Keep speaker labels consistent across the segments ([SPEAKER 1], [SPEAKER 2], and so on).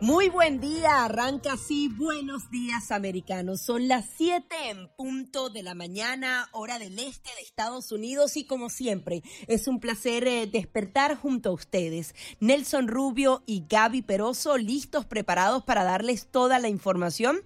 [SPEAKER 1] Muy buen día, arranca así, buenos días americanos. Son las 7 en punto de la mañana, hora del este de Estados Unidos y como siempre, es un placer eh, despertar junto a ustedes. Nelson Rubio y Gaby Peroso listos, preparados para darles toda la información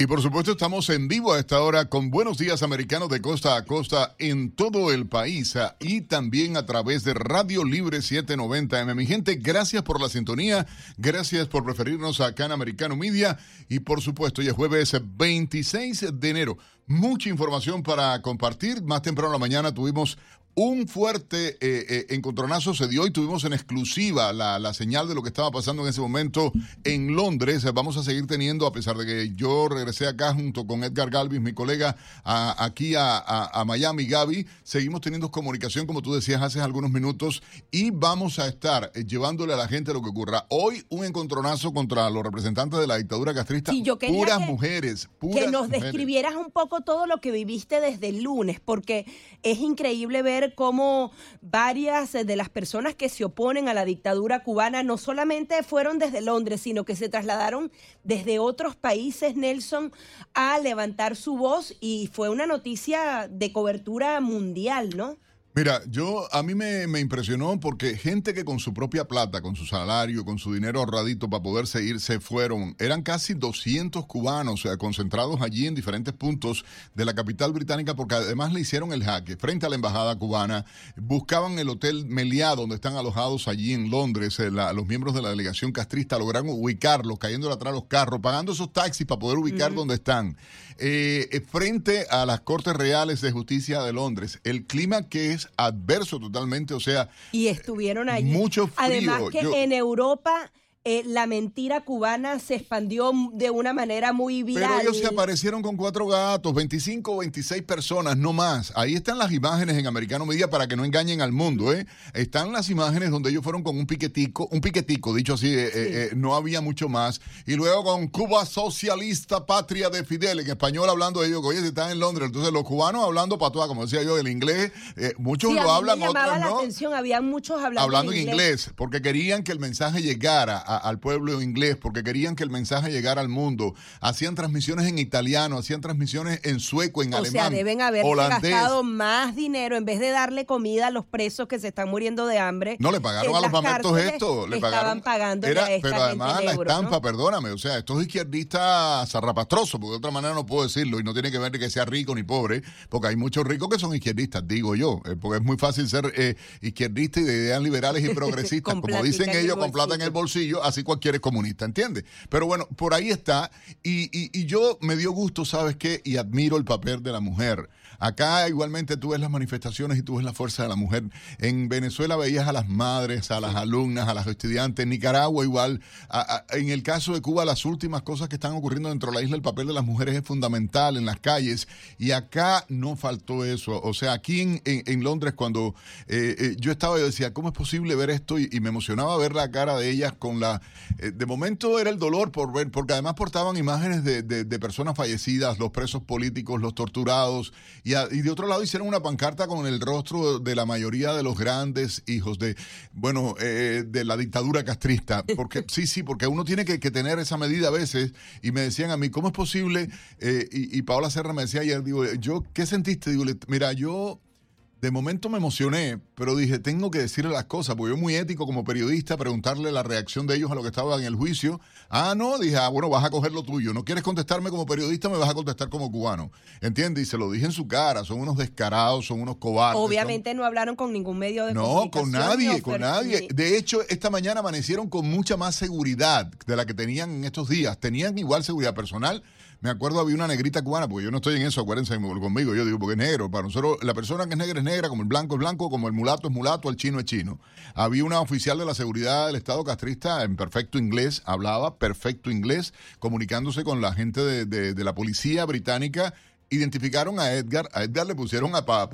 [SPEAKER 2] y por supuesto estamos en vivo a esta hora con Buenos Días Americanos de costa a costa en todo el país ah, y también a través de Radio Libre 790M. Mi gente, gracias por la sintonía, gracias por preferirnos acá en Americano Media y por supuesto, es jueves 26 de enero. Mucha información para compartir. Más temprano en la mañana tuvimos un fuerte eh, eh, encontronazo se dio y tuvimos en exclusiva la, señal de lo que estaba pasando en ese momento en Londres. Vamos a seguir teniendo, a pesar de que yo regresé acá junto con Edgar Galvis, mi colega, aquí a, Miami, Gaby, seguimos teniendo comunicación, como tú decías hace algunos minutos, y vamos a estar eh, llevándole a la gente lo que ocurra. Hoy un encontronazo contra los representantes de la dictadura castrista, puras mujeres.
[SPEAKER 1] que nos describieras un poco todo lo que viviste desde el lunes, porque es increíble ver cómo varias de las personas que se oponen a la dictadura cubana no solamente fueron desde Londres, sino que se trasladaron desde otros países, Nelson, a levantar su voz y fue una noticia de cobertura mundial, ¿no?
[SPEAKER 2] Mira, yo a mí me, impresionó porque gente que con su propia plata, con su salario, con su dinero ahorradito para poderse ir, se fueron. Eran casi 200 cubanos concentrados allí en diferentes puntos de la capital británica porque además le hicieron el jaque frente a la embajada cubana. Buscaban el hotel Meliá donde están alojados allí en Londres. Eh, los miembros de la delegación castrista lograron ubicarlos, cayendo atrás los carros, pagando esos taxis para poder ubicar donde están. Eh, eh, frente a las Cortes Reales de Justicia de Londres. El clima que es adverso totalmente, o sea...
[SPEAKER 1] Y estuvieron allí.
[SPEAKER 2] Mucho frío.
[SPEAKER 1] Además que en Europa eh, la mentira cubana se expandió de una manera muy viral.
[SPEAKER 2] Pero ellos se aparecieron con cuatro gatos, 25 o 26 personas, no más. Ahí están las imágenes en Americano Media para que no engañen al mundo, ¿eh? Están las imágenes donde ellos fueron con un piquetico, un piquetico, dicho así, eh, eh, no había mucho más. Y luego con Cuba Socialista, Patria de Fidel, en español hablando de ellos, que oye, si están en Londres, entonces los cubanos hablando patoa, como decía yo, el inglés, muchos lo hablan,
[SPEAKER 1] otros
[SPEAKER 2] no.
[SPEAKER 1] la atención, había muchos hablando,
[SPEAKER 2] hablando en inglés, porque querían que el mensaje llegara a al pueblo inglés porque querían que el mensaje llegara al mundo. Hacían transmisiones en italiano, hacían transmisiones en sueco, en alemán.
[SPEAKER 1] O sea, deben haber gastado más dinero en vez de darle comida a los presos que se están muriendo de hambre.
[SPEAKER 2] No, le pagaron a los mamertos esto. Le pagaron.
[SPEAKER 1] pagando
[SPEAKER 2] Pero además la estampa, perdóname, o sea, estos izquierdistas zarrapastrosos, porque de otra manera no puedo decirlo, y no tiene que ver que sea rico ni pobre, porque hay muchos ricos que son izquierdistas, digo yo, eh, porque es muy fácil ser eh, izquierdista y de ideas liberales y progresistas, como dicen ellos, con plata en el bolsillo, así cualquiera comunista, ¿entiendes? Pero bueno, por ahí está. Y, y, yo me dio gusto, ¿sabes qué? Y admiro el papel de la mujer. Acá igualmente tú ves las manifestaciones y tú ves la fuerza de la mujer. En Venezuela veías a las madres, a las alumnas, a las estudiantes. En Nicaragua igual. en el caso de Cuba, las últimas cosas que están ocurriendo dentro de la isla, el papel de las mujeres es fundamental en las calles. Y acá no faltó eso. O sea, aquí en, en, Londres, cuando eh, eh, yo estaba, yo decía, ¿cómo es posible ver esto? Y, me emocionaba ver la cara de ellas con la... Eh, de momento era el dolor por ver, porque además portaban imágenes de, de, de personas fallecidas, los presos políticos, los torturados y, de otro lado hicieron una pancarta con el rostro de la mayoría de los grandes hijos de, bueno, eh, de la dictadura castrista. Porque sí, sí, porque uno tiene que, tener esa medida a veces. Y me decían a mí, ¿cómo es posible? Eh, y, y Paola Serra me decía ayer, digo, yo, ¿qué sentiste? Digo, mira, yo de momento me emocioné, pero dije, tengo que decirle las cosas, porque yo muy ético como periodista, preguntarle la reacción de ellos a lo que estaba en el juicio. Ah, no, dije, ah, bueno, vas a coger lo tuyo. No quieres contestarme como periodista, me vas a contestar como cubano. ¿Entiendes? Y se lo dije en su cara, son unos descarados, son unos cobardes.
[SPEAKER 1] Obviamente no hablaron con ningún medio de
[SPEAKER 2] No, con nadie, con nadie. De hecho, esta mañana amanecieron con mucha más seguridad de la que tenían en estos días. Tenían igual seguridad personal me acuerdo había una negrita cubana, porque yo no estoy en eso, acuérdense conmigo, yo digo, porque es negro. Para nosotros, la persona que es negra es negra, como el blanco es blanco, como el mulato es mulato, el chino es chino. Había una oficial de la seguridad del Estado castrista en perfecto inglés, hablaba perfecto inglés, comunicándose con la gente de, de la policía británica identificaron a Edgar, a Edgar le pusieron para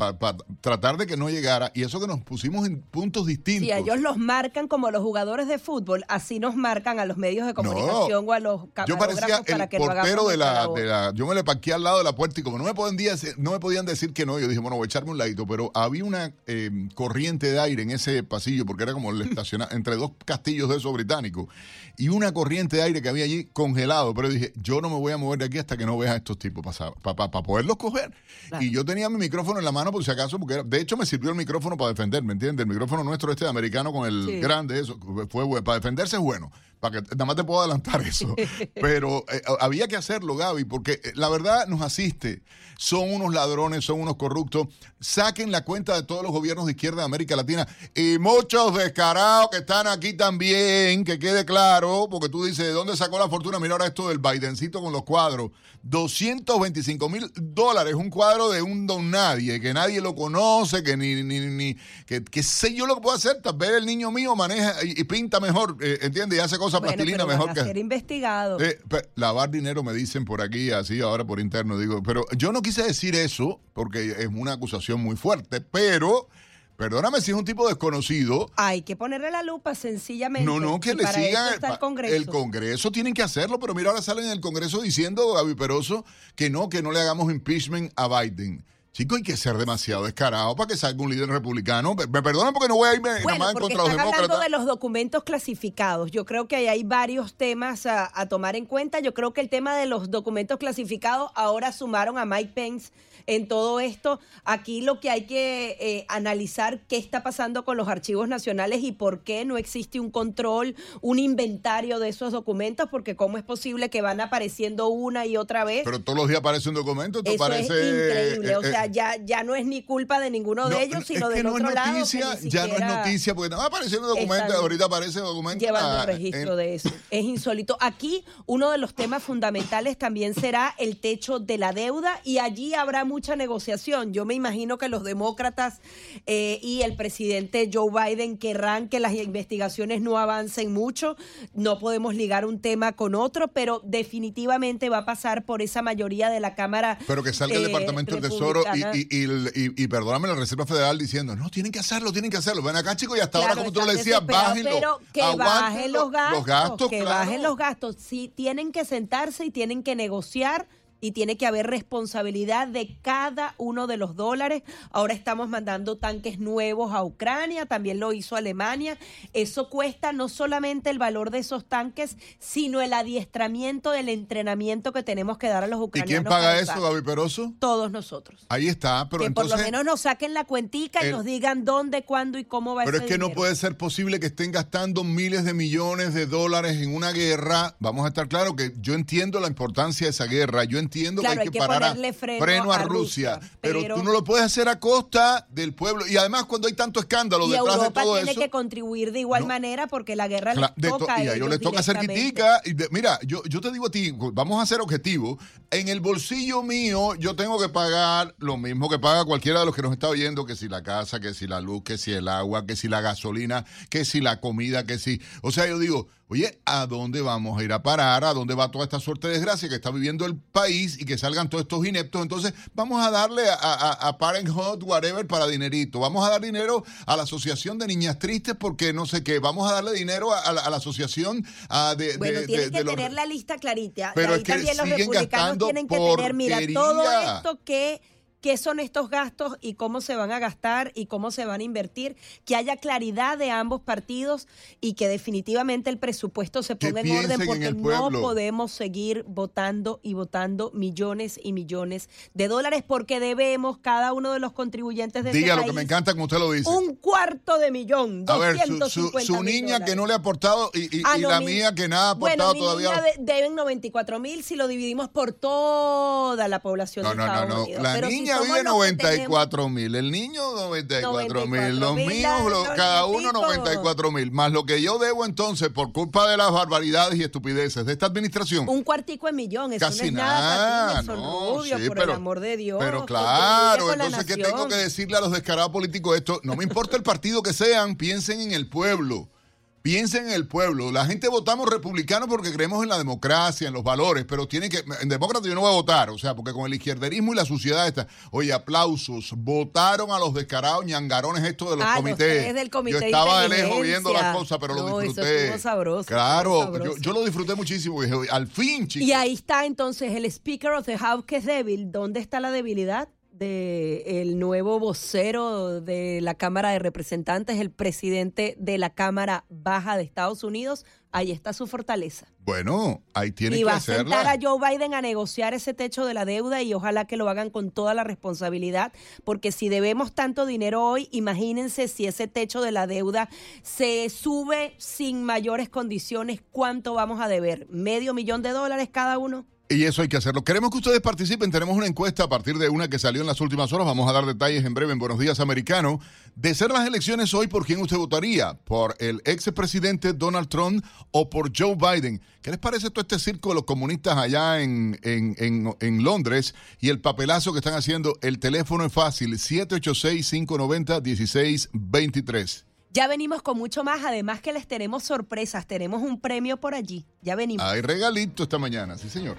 [SPEAKER 2] tratar de que no llegara y eso que nos pusimos en puntos distintos.
[SPEAKER 1] Si ellos los marcan como los jugadores de fútbol, así nos marcan a los medios de comunicación o a los
[SPEAKER 2] Yo parecía el portero de la, de la, yo me le parqué al lado de la puerta y como no me podían decir, no me podían decir que no, yo dije, bueno, voy a echarme un ladito, pero había una eh, corriente de aire en ese pasillo porque era como el estacionar entre dos castillos de esos británicos y una corriente de aire que había allí congelado, pero dije, yo no me voy a mover de aquí hasta que no vea a estos tipos para poderlos coger. Y yo tenía mi micrófono en la mano por si acaso, porque de hecho me sirvió el micrófono para defender, ¿me entiendes? El micrófono nuestro este de americano con el grande, eso, fue bueno. Para defenderse es bueno, para que nada más te puedo adelantar eso. Pero eh, había que hacerlo, Gaby, porque eh, la verdad nos asiste. Son unos ladrones, son unos corruptos. Saquen la cuenta de todos los gobiernos de izquierda de América Latina y muchos descarados que están aquí también, que quede claro, porque tú dices, ¿de dónde sacó la fortuna? Mira ahora esto del Bidencito con los cuadros. 225 mil dólares, un cuadro de un don nadie, que nadie lo conoce, que ni, ni, ni que, sé yo lo que puedo hacer, tal vez el niño mío maneja y, pinta mejor, eh, ¿entiendes? Y hace cosas plastilina mejor que...
[SPEAKER 1] ser investigado.
[SPEAKER 2] Eh, lavar dinero me dicen por aquí, así ahora por interno, digo, pero yo no quise decir eso, porque es una acusación muy fuerte, pero... Perdóname si es un tipo desconocido.
[SPEAKER 1] Hay que ponerle la lupa sencillamente.
[SPEAKER 2] No, no, que le sigan el Congreso. El Congreso tienen que hacerlo, pero mira, ahora salen en el Congreso diciendo, Gaby Peroso, que no, que no le hagamos impeachment a Biden. Chico, hay que ser demasiado descarado para que salga un líder republicano. Me perdonan porque no voy a irme nada más en contra de los demócratas. hablando
[SPEAKER 1] de los documentos clasificados. Yo creo que hay varios temas a, a, tomar en cuenta. Yo creo que el tema de los documentos clasificados ahora sumaron a Mike Pence en todo esto. Aquí lo que hay que eh, analizar qué está pasando con los archivos nacionales y por qué no existe un control, un inventario de esos documentos, porque cómo es posible que van apareciendo una y otra vez.
[SPEAKER 2] Pero todos los días aparece un documento, ¿te
[SPEAKER 1] Eso
[SPEAKER 2] parece?
[SPEAKER 1] Es increíble, eh, o sea, eh, ya, ya no es ni culpa de ninguno de ellos, sino del otro lado.
[SPEAKER 2] ya no es noticia, porque no va apareciendo documentos, ahorita aparece documento.
[SPEAKER 1] Llevando ah, registro de eso. Es insólito. Aquí uno de los temas fundamentales también será el techo de la deuda y allí habrá mucha negociación yo me imagino que los demócratas eh, y el presidente Joe Biden querrán que las investigaciones no avancen mucho. No podemos ligar un tema con otro, pero definitivamente va a pasar por esa mayoría de la Cámara.
[SPEAKER 2] Pero que salga el eh, Departamento del Tesoro y, perdóname la Reserva Federal diciendo, no, tienen que hacerlo, tienen que hacerlo. Ven acá, chicos, y hasta ahora, como tú le decías, bájenlo.
[SPEAKER 1] Pero que bajen los gastos. que bajen los gastos. Sí, tienen que sentarse y tienen que negociar y tiene que haber responsabilidad de cada uno de los dólares. Ahora estamos mandando tanques nuevos a Ucrania, también lo hizo Alemania. Eso cuesta no solamente el valor de esos tanques, sino el adiestramiento, el entrenamiento que tenemos que dar a los ucranianos.
[SPEAKER 2] ¿Y quién paga eso, Gaby Peroso?
[SPEAKER 1] Todos nosotros.
[SPEAKER 2] Ahí está, pero
[SPEAKER 1] que
[SPEAKER 2] por
[SPEAKER 1] lo menos nos saquen la cuentica y nos digan dónde, cuándo y cómo va
[SPEAKER 2] Pero
[SPEAKER 1] es
[SPEAKER 2] que no puede ser posible que estén gastando miles de millones de dólares en una guerra. Vamos a estar claros que yo entiendo la importancia de esa guerra, yo entiendo entiendo que hay que, parar freno, a, Rusia, pero, tú no lo puedes hacer a costa del pueblo. Y además cuando hay tanto escándalo detrás de todo
[SPEAKER 1] tiene que contribuir de igual manera porque la guerra les toca
[SPEAKER 2] Y a ellos les toca hacer critica. Y mira, yo, yo te digo a ti, vamos a ser objetivos. En el bolsillo mío yo tengo que pagar lo mismo que paga cualquiera de los que nos está oyendo, que si la casa, que si la luz, que si el agua, que si la gasolina, que si la comida, que si... O sea, yo digo, Oye, ¿a dónde vamos a ir a parar? ¿A dónde va toda esta suerte de desgracia que está viviendo el país y que salgan todos estos ineptos? Entonces, vamos a darle a, a, Parenthood, whatever, para dinerito. Vamos a dar dinero a la Asociación de Niñas Tristes porque no sé qué. Vamos a darle dinero a, la, Asociación de...
[SPEAKER 1] Bueno, tienen que tener la lista clarita. Pero también los republicanos tienen que tener, mira, todo esto que qué son estos gastos y cómo se van a gastar y cómo se van a invertir, que haya claridad de ambos partidos y que definitivamente el presupuesto se ponga en orden porque no podemos seguir votando y votando millones y millones de dólares porque debemos cada uno de los contribuyentes de
[SPEAKER 2] este Diga lo que me encanta como usted lo dice.
[SPEAKER 1] Un cuarto de millón.
[SPEAKER 2] A ver, su, niña que no le ha aportado y, ah, la mía que nada ha aportado bueno, todavía. Niña
[SPEAKER 1] deben 94 mil si lo dividimos por toda la población de Estados no, no.
[SPEAKER 2] La niña había 94 mil, el niño 94 mil, los míos, cada uno 94 mil, más lo que yo debo entonces por culpa de las barbaridades y estupideces de esta administración.
[SPEAKER 1] Un cuartico de millón, eso Casi no es nada, no, sí, por
[SPEAKER 2] pero,
[SPEAKER 1] el amor de Dios.
[SPEAKER 2] Pero claro, entonces ¿qué tengo que decirle a los descarados políticos esto? No me importa el partido que sean, piensen en el pueblo Piensen en el pueblo. La gente votamos republicano porque creemos en la democracia, en los valores, pero tienen que. En demócrata yo no voy a votar, o sea, porque con el izquierderismo y la suciedad está. Oye, aplausos. Votaron a los descarados ñangarones estos de los
[SPEAKER 1] Ah,
[SPEAKER 2] comités.
[SPEAKER 1] del comité
[SPEAKER 2] yo estaba de lejos viendo las cosas, pero
[SPEAKER 1] No,
[SPEAKER 2] lo
[SPEAKER 1] eso
[SPEAKER 2] disfruté.
[SPEAKER 1] estuvo sabroso,
[SPEAKER 2] Claro,
[SPEAKER 1] estuvo sabroso.
[SPEAKER 2] Yo, yo lo disfruté muchísimo. Dije, al fin, chicos.
[SPEAKER 1] Y ahí está entonces el Speaker of the House que es débil. ¿Dónde está la debilidad? De el nuevo vocero de la Cámara de Representantes, el presidente de la Cámara Baja de Estados Unidos, ahí está su fortaleza.
[SPEAKER 2] Bueno, ahí tiene
[SPEAKER 1] y
[SPEAKER 2] que
[SPEAKER 1] va a sentar
[SPEAKER 2] hacerla.
[SPEAKER 1] a Joe Biden a negociar ese techo de la deuda y ojalá que lo hagan con toda la responsabilidad, porque si debemos tanto dinero hoy, imagínense si ese techo de la deuda se sube sin mayores condiciones, ¿cuánto vamos a deber? ¿Medio millón de dólares cada uno?
[SPEAKER 2] Y eso hay que hacerlo. Queremos que ustedes participen. Tenemos una encuesta a partir de una que salió en las últimas horas. Vamos a dar detalles en breve en Buenos Días Americano. De ser las elecciones hoy, ¿por quién usted votaría? ¿Por el expresidente Donald Trump o por Joe Biden? ¿Qué les parece todo este circo de los comunistas allá en, en, en, en Londres y el papelazo que están haciendo? El teléfono es fácil, 786-590-1623.
[SPEAKER 1] Ya venimos con mucho más, además que les tenemos sorpresas, tenemos un premio por allí. Ya venimos.
[SPEAKER 2] Hay regalito esta mañana, sí señor.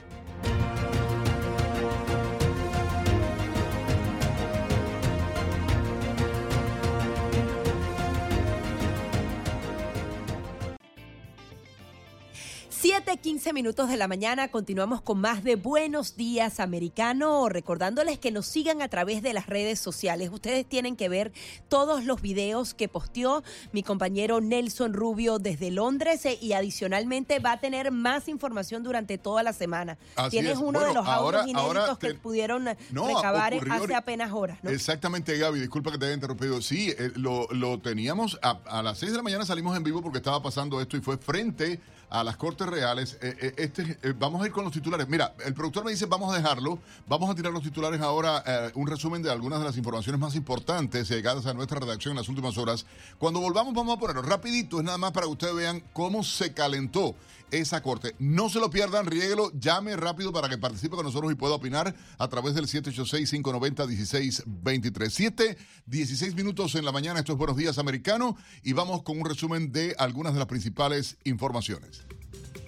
[SPEAKER 1] Siete, quince minutos de la mañana, continuamos con más de Buenos Días Americano, recordándoles que nos sigan a través de las redes sociales. Ustedes tienen que ver todos los videos que posteó mi compañero Nelson Rubio desde Londres eh, y adicionalmente va a tener más información durante toda la semana.
[SPEAKER 2] Así
[SPEAKER 1] Tienes
[SPEAKER 2] es.
[SPEAKER 1] uno de los audios
[SPEAKER 2] ahora-
[SPEAKER 1] inéditos
[SPEAKER 2] ahora
[SPEAKER 1] que pudieron eh,
[SPEAKER 2] No,
[SPEAKER 1] recabar
[SPEAKER 2] ocurrió
[SPEAKER 1] hace apenas horas, ¿no?
[SPEAKER 2] Exactamente, Gaby, disculpa que te haya interrumpido. Sí, eh, lo, lo teníamos a, a las 6 de la mañana salimos en vivo porque estaba pasando esto y fue frente a las Cortes Reales. Eh, eh, este, eh, vamos a ir con los titulares. Mira, el productor me dice, vamos a dejarlo. Vamos a tirar los titulares ahora, un resumen de algunas de las informaciones más importantes llegadas a nuestra redacción en las últimas horas. Cuando volvamos vamos a ponerlo rapidito, es nada más para que ustedes vean cómo se calentó esa corte. No se lo pierdan, riéguelo, llame rápido para que participe con nosotros y pueda opinar a través del 786-590-1623. 7, 16 minutos en la mañana, esto es Buenos Días Americano y vamos con un resumen de algunas de las principales informaciones.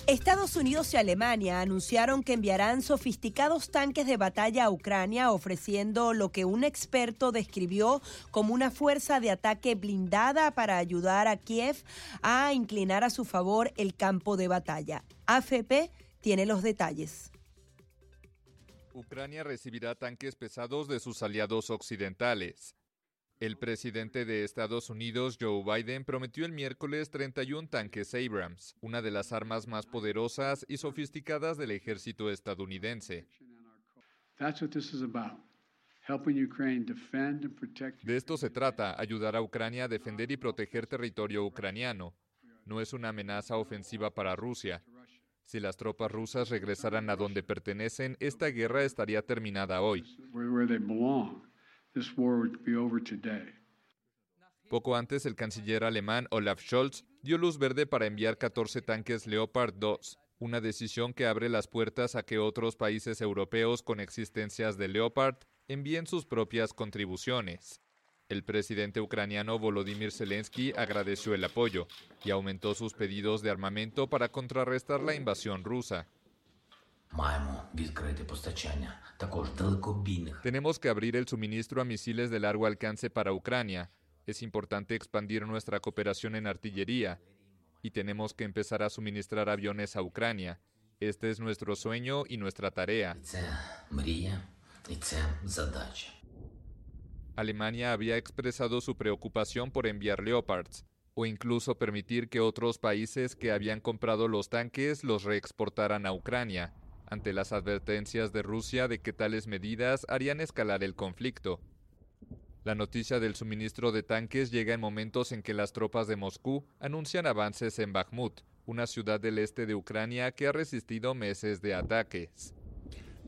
[SPEAKER 1] Estados Unidos y Alemania anunciaron que enviarán sofisticados tanques de batalla a Ucrania, ofreciendo lo que un experto describió como una fuerza de ataque blindada para ayudar a Kiev a inclinar a su favor el campo de batalla. AFP tiene los detalles.
[SPEAKER 3] Ucrania recibirá tanques pesados de sus aliados occidentales. El presidente de Estados Unidos, Joe Biden, prometió el miércoles 31 tanques Abrams, una de las armas más poderosas y sofisticadas del ejército estadounidense. De esto se trata, ayudar a Ucrania a defender y proteger territorio ucraniano. No es una amenaza ofensiva para Rusia. Si las tropas rusas regresaran a donde pertenecen, esta guerra estaría terminada hoy. Poco antes, el canciller alemán Olaf Scholz dio luz verde para enviar 14 tanques Leopard 2, una decisión que abre las puertas a que otros países europeos con existencias de Leopard envíen sus propias contribuciones. El presidente ucraniano Volodymyr Zelensky agradeció el apoyo y aumentó sus pedidos de armamento para contrarrestar la invasión rusa. Tenemos que abrir el suministro a misiles de largo alcance para Ucrania. Es importante expandir nuestra cooperación en artillería y tenemos que empezar a suministrar aviones a Ucrania. Este es nuestro sueño y nuestra tarea. Alemania había expresado su preocupación por enviar Leopards o incluso permitir que otros países que habían comprado los tanques los reexportaran a Ucrania ante las advertencias de Rusia de que tales medidas harían escalar el conflicto. La noticia del suministro de tanques llega en momentos en que las tropas de Moscú anuncian avances en Bakhmut, una ciudad del este de Ucrania que ha resistido meses de ataques.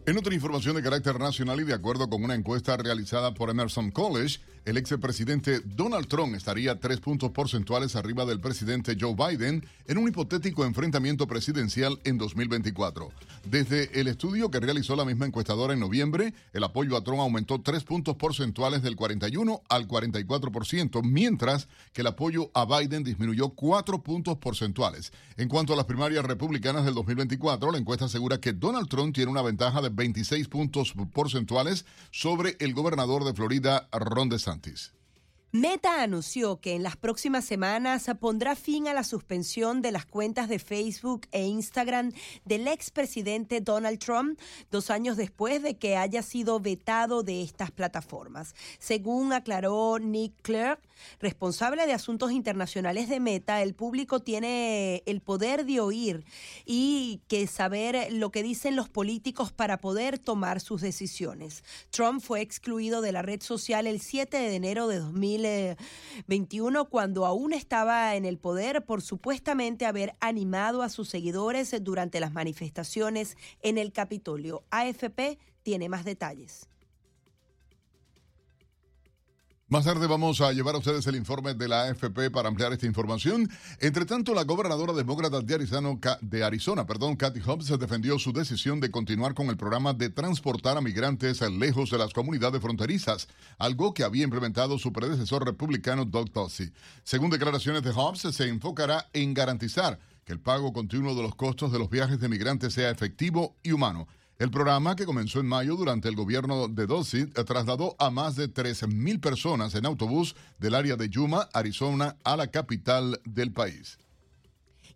[SPEAKER 2] En otra información de carácter nacional y de acuerdo con una encuesta realizada por Emerson College, el expresidente Donald Trump estaría tres puntos porcentuales arriba del presidente Joe Biden en un hipotético enfrentamiento presidencial en 2024. Desde el estudio que realizó la misma encuestadora en noviembre, el apoyo a Trump aumentó tres puntos porcentuales del 41 al 44%, mientras que el apoyo a Biden disminuyó cuatro puntos porcentuales. En cuanto a las primarias republicanas del 2024, la encuesta asegura que Donald Trump tiene una ventaja de 26 puntos porcentuales sobre el gobernador de Florida, Ron DeSantis.
[SPEAKER 1] Meta anunció que en las próximas semanas pondrá fin a la suspensión de las cuentas de Facebook e Instagram del expresidente Donald Trump dos años después de que haya sido vetado de estas plataformas. Según aclaró Nick Clerk, responsable de asuntos internacionales de Meta, el público tiene el poder de oír y que saber lo que dicen los políticos para poder tomar sus decisiones. Trump fue excluido de la red social el 7 de enero de 2021 cuando aún estaba en el poder por supuestamente haber animado a sus seguidores durante las manifestaciones en el Capitolio. AFP tiene más detalles.
[SPEAKER 2] Más tarde vamos a llevar a ustedes el informe de la AFP para ampliar esta información. Entre tanto, la gobernadora demócrata de Arizona, de Arizona perdón, Kathy Hobbs, defendió su decisión de continuar con el programa de transportar a migrantes lejos de las comunidades fronterizas, algo que había implementado su predecesor republicano Doug Ducey. Según declaraciones de Hobbs, se enfocará en garantizar que el pago continuo de los costos de los viajes de migrantes sea efectivo y humano. El programa, que comenzó en mayo durante el gobierno de Dossi, trasladó a más de 13.000 personas en autobús del área de Yuma, Arizona, a la capital del país.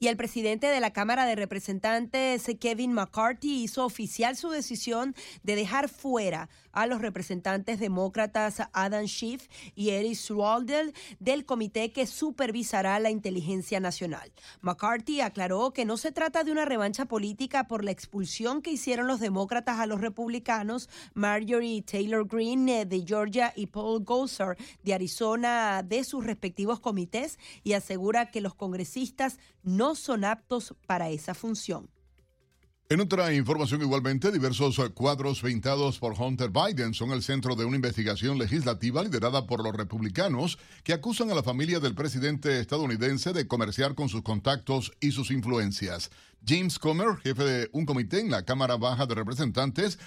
[SPEAKER 1] Y el presidente de la Cámara de Representantes, Kevin McCarthy, hizo oficial su decisión de dejar fuera a los representantes demócratas Adam Schiff y Eric Swalwell del comité que supervisará la inteligencia nacional. McCarthy aclaró que no se trata de una revancha política por la expulsión que hicieron los demócratas a los republicanos Marjorie Taylor Greene de Georgia y Paul Gosar de Arizona de sus respectivos comités y asegura que los congresistas no son aptos para esa función.
[SPEAKER 2] En otra información igualmente, diversos cuadros pintados por Hunter Biden son el centro de una investigación legislativa liderada por los republicanos que acusan a la familia del presidente estadounidense de comerciar con sus contactos y sus influencias. James Comer, jefe de un comité en la Cámara Baja de Representantes,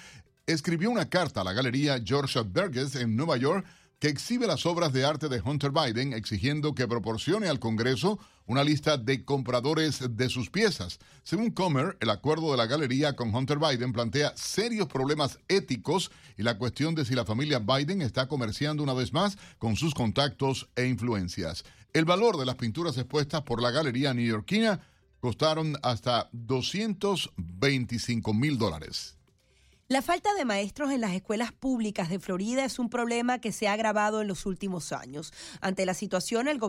[SPEAKER 2] escribió una carta a la galería George Burgess en Nueva York que exhibe las obras de arte de Hunter Biden exigiendo que proporcione al Congreso una lista de compradores de sus piezas. Según Comer, el acuerdo de la galería con Hunter Biden plantea serios problemas éticos y la cuestión de si la familia Biden está comerciando una vez más con sus contactos e influencias. El valor de las pinturas expuestas por la galería neoyorquina costaron hasta 225 mil dólares.
[SPEAKER 1] La falta de maestros en las escuelas públicas de Florida es un problema que se ha agravado en los últimos años. Ante la situación, el,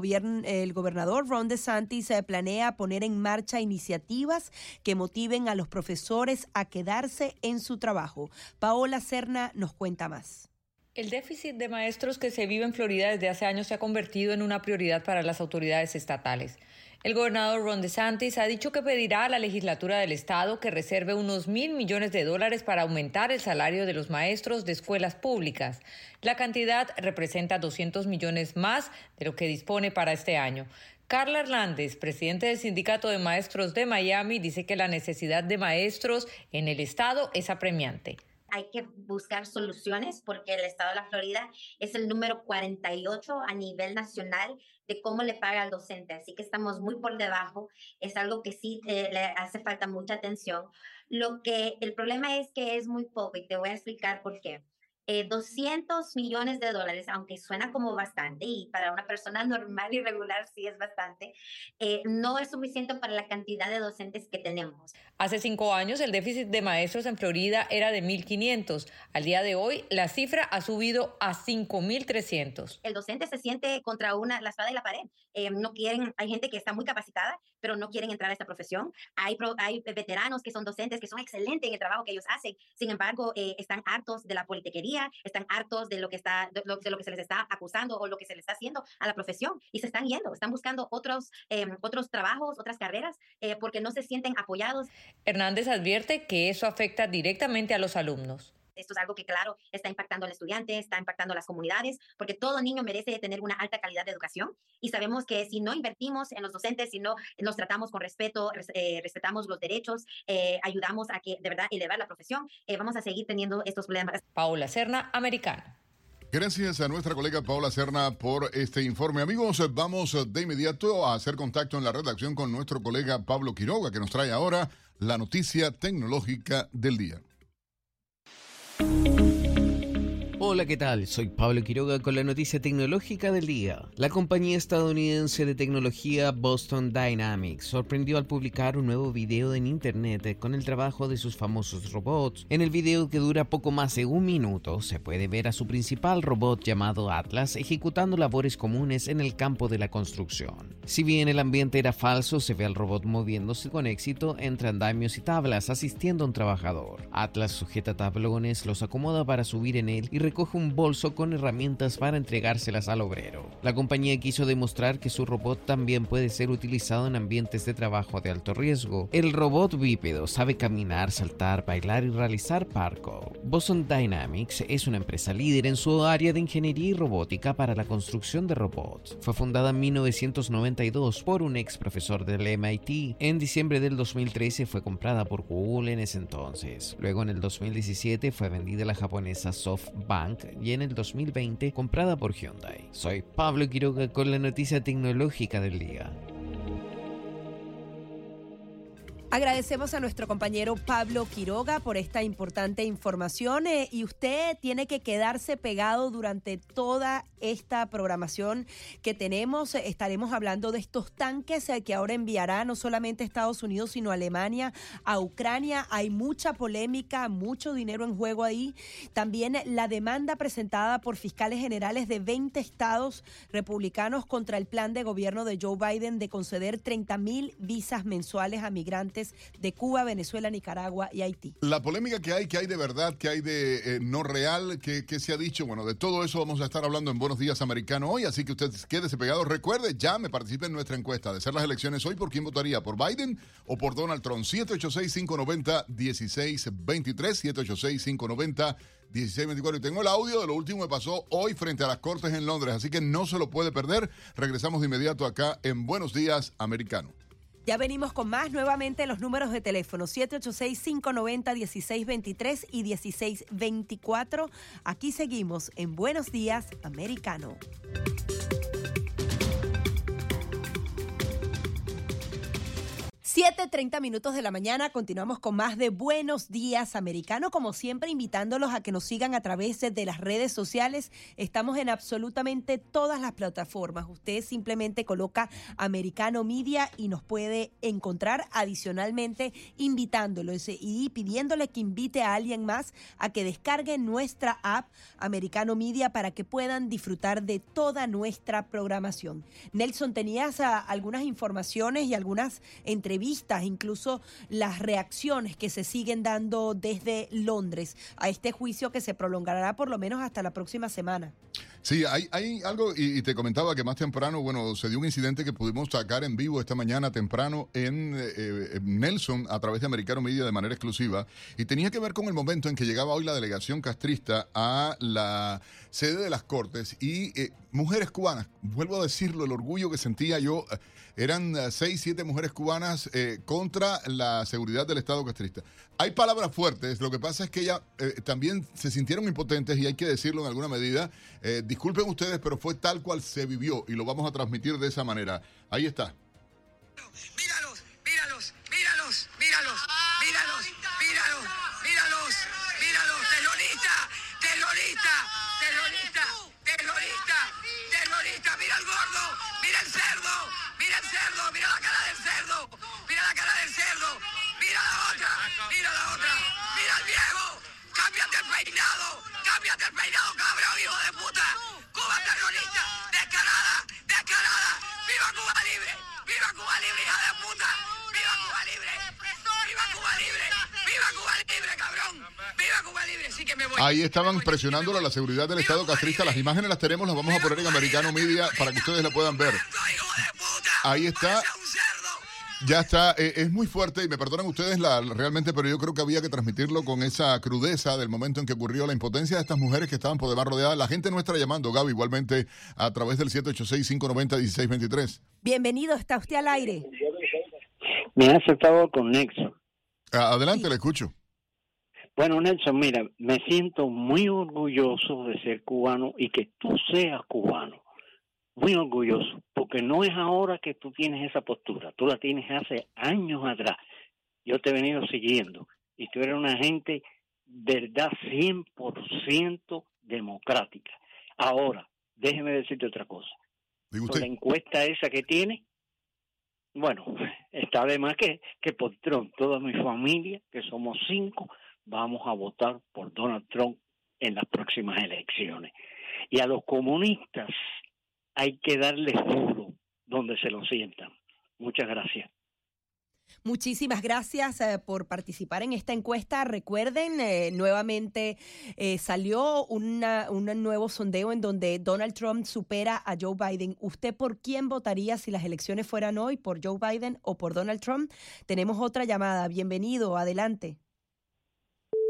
[SPEAKER 1] gobernador Ron DeSantis eh, planea poner en marcha iniciativas que motiven a los profesores a quedarse en su trabajo. Paola Serna nos cuenta más.
[SPEAKER 4] El déficit de maestros que se vive en Florida desde hace años se ha convertido en una prioridad para las autoridades estatales. El gobernador Ron DeSantis ha dicho que pedirá a la legislatura del estado que reserve unos mil millones de dólares para aumentar el salario de los maestros de escuelas públicas. La cantidad representa 200 millones más de lo que dispone para este año. Carla Hernández, presidente del Sindicato de Maestros de Miami, dice que la necesidad de maestros en el estado es apremiante
[SPEAKER 5] hay que buscar soluciones porque el estado de la Florida es el número 48 a nivel nacional de cómo le paga al docente. Así que estamos muy por debajo. Es algo que sí eh, le hace falta mucha atención. Lo que el problema es que es muy poco y te voy a explicar por qué. 200 eh, millones de dólares, aunque suena como bastante, y para una persona normal y regular sí es bastante, eh, no es suficiente para la cantidad de docentes que tenemos.
[SPEAKER 4] Hace cinco años el déficit de maestros en Florida era de 1.500. Al día de hoy la cifra ha subido a 5.300.
[SPEAKER 5] El docente se siente contra una, la espada y la pared. Eh, no quieren, hay gente que está muy capacitada, pero no quieren entrar a esta profesión. Hay, hay veteranos que son docentes, que son excelentes en el trabajo que ellos hacen. Sin embargo, están hartos de la politiquería están hartos de lo que está de lo, que se les está acusando o lo que se les está haciendo a la profesión y se están yendo, están buscando otros em, otros trabajos, otras carreras eh, porque no se sienten apoyados.
[SPEAKER 4] Hernández advierte que eso afecta directamente a los alumnos
[SPEAKER 5] Esto es algo que, claro, está impactando al estudiante, está impactando a las comunidades, porque todo niño merece tener una alta calidad de educación y sabemos que si no invertimos en los docentes, si no nos tratamos con respeto, eh, respetamos los derechos, eh, ayudamos a que de verdad elevar la profesión, eh, vamos a seguir teniendo estos problemas.
[SPEAKER 4] Paula Serna, Americana.
[SPEAKER 2] Gracias a nuestra colega Paula Serna por este informe. Amigos, vamos de inmediato a hacer contacto en la redacción con nuestro colega Pablo Quiroga, que nos trae ahora la noticia tecnológica del día.
[SPEAKER 6] Hola, ¿qué tal? Soy Pablo Quiroga con la noticia tecnológica del día. La compañía estadounidense de tecnología Boston Dynamics sorprendió al publicar un nuevo video en internet con el trabajo de sus famosos robots. En el video que dura poco más de un minuto se puede ver a su principal robot llamado Atlas ejecutando labores comunes en el campo de la construcción. Si bien el ambiente era falso, se ve al robot moviéndose con éxito entre andamios y tablas asistiendo a un trabajador. Atlas sujeta tablones, los acomoda para subir en él y recoge un bolso con herramientas para entregárselas al obrero. La compañía quiso demostrar que su robot también puede ser utilizado en ambientes de trabajo de alto riesgo. El robot bípedo sabe caminar, saltar, bailar y realizar parkour. Boston Dynamics es una empresa líder en su área de ingeniería y robótica para la construcción de robots. Fue fundada en 1992 por un ex profesor del MIT. En diciembre del 2013 fue comprada por Google en ese entonces. Luego en el 2017 fue vendida a la japonesa SoftBank y en el 2020 comprada por Hyundai. Soy Pablo Quiroga con la noticia tecnológica del día.
[SPEAKER 1] Agradecemos a nuestro compañero Pablo Quiroga por esta importante información eh, y usted tiene que quedarse pegado durante toda esta programación que tenemos. Estaremos hablando de estos tanques eh, que ahora enviará no solamente Estados Unidos sino Alemania a Ucrania. Hay mucha polémica, mucho dinero en juego ahí. También la demanda presentada por fiscales generales de 20 estados republicanos contra el plan de gobierno de Joe Biden de conceder 30 mil visas mensuales a migrantes de Cuba, Venezuela, Nicaragua y Haití.
[SPEAKER 2] La polémica que hay, que hay de verdad, que hay de eh, no real, que, se ha dicho, bueno, de todo eso vamos a estar hablando en Buenos Días Americano hoy, así que usted quédese pegado. Recuerde, llame, participe en nuestra encuesta de ser las elecciones hoy, ¿por quién votaría? ¿Por Biden o por Donald Trump? 786-590-1623, 786-590-1624. Y tengo el audio de lo último que pasó hoy frente a las Cortes en Londres, así que no se lo puede perder. Regresamos de inmediato acá en Buenos Días Americano.
[SPEAKER 1] Ya venimos con más nuevamente los números de teléfono 786-590-1623 y 1624. Aquí seguimos en Buenos Días Americano. 7.30 minutos de la mañana, continuamos con más de Buenos Días Americano, como siempre invitándolos a que nos sigan a través de las redes sociales. Estamos en absolutamente todas las plataformas. Usted simplemente coloca Americano Media y nos puede encontrar adicionalmente invitándolo y pidiéndole que invite a alguien más a que descargue nuestra app Americano Media para que puedan disfrutar de toda nuestra programación. Nelson, tenías ah, algunas informaciones y algunas entrevistas incluso las reacciones que se siguen dando desde Londres a este juicio que se prolongará por lo menos hasta la próxima semana.
[SPEAKER 2] Sí, hay, algo, y, te comentaba que más temprano, bueno, se dio un incidente que pudimos sacar en vivo esta mañana temprano en, eh, Nelson a través de Americano Media de manera exclusiva, y tenía que ver con el momento en que llegaba hoy la delegación castrista a la sede de las Cortes y eh, mujeres cubanas, vuelvo a decirlo, el orgullo que sentía yo eran eh, seis, siete mujeres cubanas eh, contra la seguridad del Estado castrista. Hay palabras fuertes, lo que pasa es que ellas eh, también se sintieron impotentes y hay que decirlo en alguna medida. disculpen ustedes, pero fue tal cual se vivió y lo vamos a transmitir de esa manera. Ahí está.
[SPEAKER 7] Míralos, voy.
[SPEAKER 2] Ahí estaban presionándolo a la seguridad del Estado castrista. Las imágenes las tenemos, las vamos a poner en Americano Media para que ustedes la puedan ver. Ahí está. Ya está, eh, es muy fuerte y me perdonan ustedes la, realmente, pero yo creo que había que transmitirlo con esa crudeza del momento en que ocurrió la impotencia de estas mujeres que estaban por demás rodeadas. La gente nuestra llamando, Gaby, igualmente a través del 786-590-1623.
[SPEAKER 1] Bienvenido, está usted al aire.
[SPEAKER 8] Me ha aceptado con Nexo.
[SPEAKER 2] adelante, le escucho.
[SPEAKER 8] Bueno, Nelson, mira, me siento muy orgulloso de ser cubano y que tú seas cubano. Muy orgulloso, porque no es ahora que tú tienes esa postura, tú la tienes hace años atrás. Yo te he venido siguiendo y tú eres una gente, verdad, 100% democrática. Ahora, déjeme decirte otra cosa. Con la encuesta esa que tiene, bueno, está de más que, que por Trump, toda mi familia, que somos cinco, vamos a votar por Donald Trump en las próximas elecciones. Y a los comunistas hay que darles duro donde se lo sientan. Muchas gracias.
[SPEAKER 1] Muchísimas gracias eh, por participar en esta encuesta. Recuerden, eh, nuevamente eh, salió una, un nuevo sondeo en donde Donald Trump supera a Joe Biden. ¿Usted por quién votaría si las elecciones fueran hoy? ¿Por Joe Biden o por Donald Trump? Tenemos otra llamada. Bienvenido, adelante.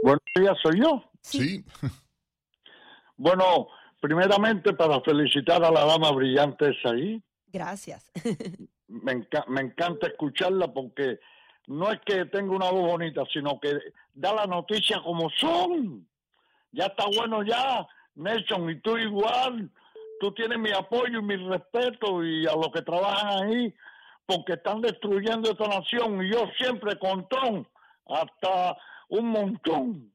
[SPEAKER 9] Buenos días, soy yo.
[SPEAKER 2] Sí.
[SPEAKER 9] bueno, primeramente para felicitar a la dama brillante esa ahí.
[SPEAKER 1] Gracias.
[SPEAKER 9] me, me encanta escucharla porque no es que tenga una voz bonita, sino que da la noticia como son. Ya está bueno ya, Nelson, y tú igual. Tú tienes mi apoyo y mi respeto y a los que trabajan ahí, porque están destruyendo esta nación y yo siempre con Tom, hasta un montón.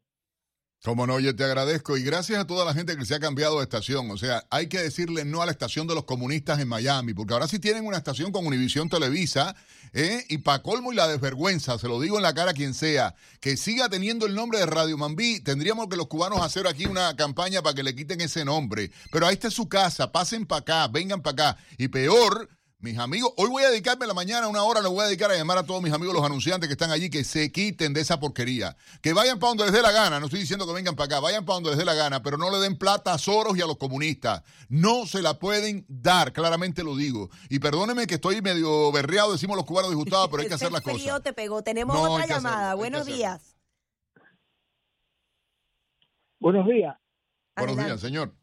[SPEAKER 2] Como no, yo te agradezco y gracias a toda la gente que se ha cambiado de estación. O sea, hay que decirle no a la estación de los comunistas en Miami, porque ahora sí tienen una estación con Univisión Televisa, ¿eh? y para colmo y la desvergüenza, se lo digo en la cara a quien sea, que siga teniendo el nombre de Radio Mambí, tendríamos que los cubanos hacer aquí una campaña para que le quiten ese nombre. Pero ahí está su casa, pasen para acá, vengan para acá. Y peor, mis amigos, hoy voy a dedicarme la mañana, una hora, le voy a dedicar a llamar a todos mis amigos, los anunciantes que están allí, que se quiten de esa porquería. Que vayan para donde les dé la gana, no estoy diciendo que vengan para acá, vayan para donde les dé la gana, pero no le den plata a Soros y a los comunistas. No se la pueden dar, claramente lo digo. Y perdóneme que estoy medio berreado, decimos los cubanos disgustados, pero hay que hacer las
[SPEAKER 1] frío
[SPEAKER 2] cosas.
[SPEAKER 1] te pegó. Tenemos otra llamada. Buenos días.
[SPEAKER 10] Buenos días.
[SPEAKER 2] Buenos días, señor.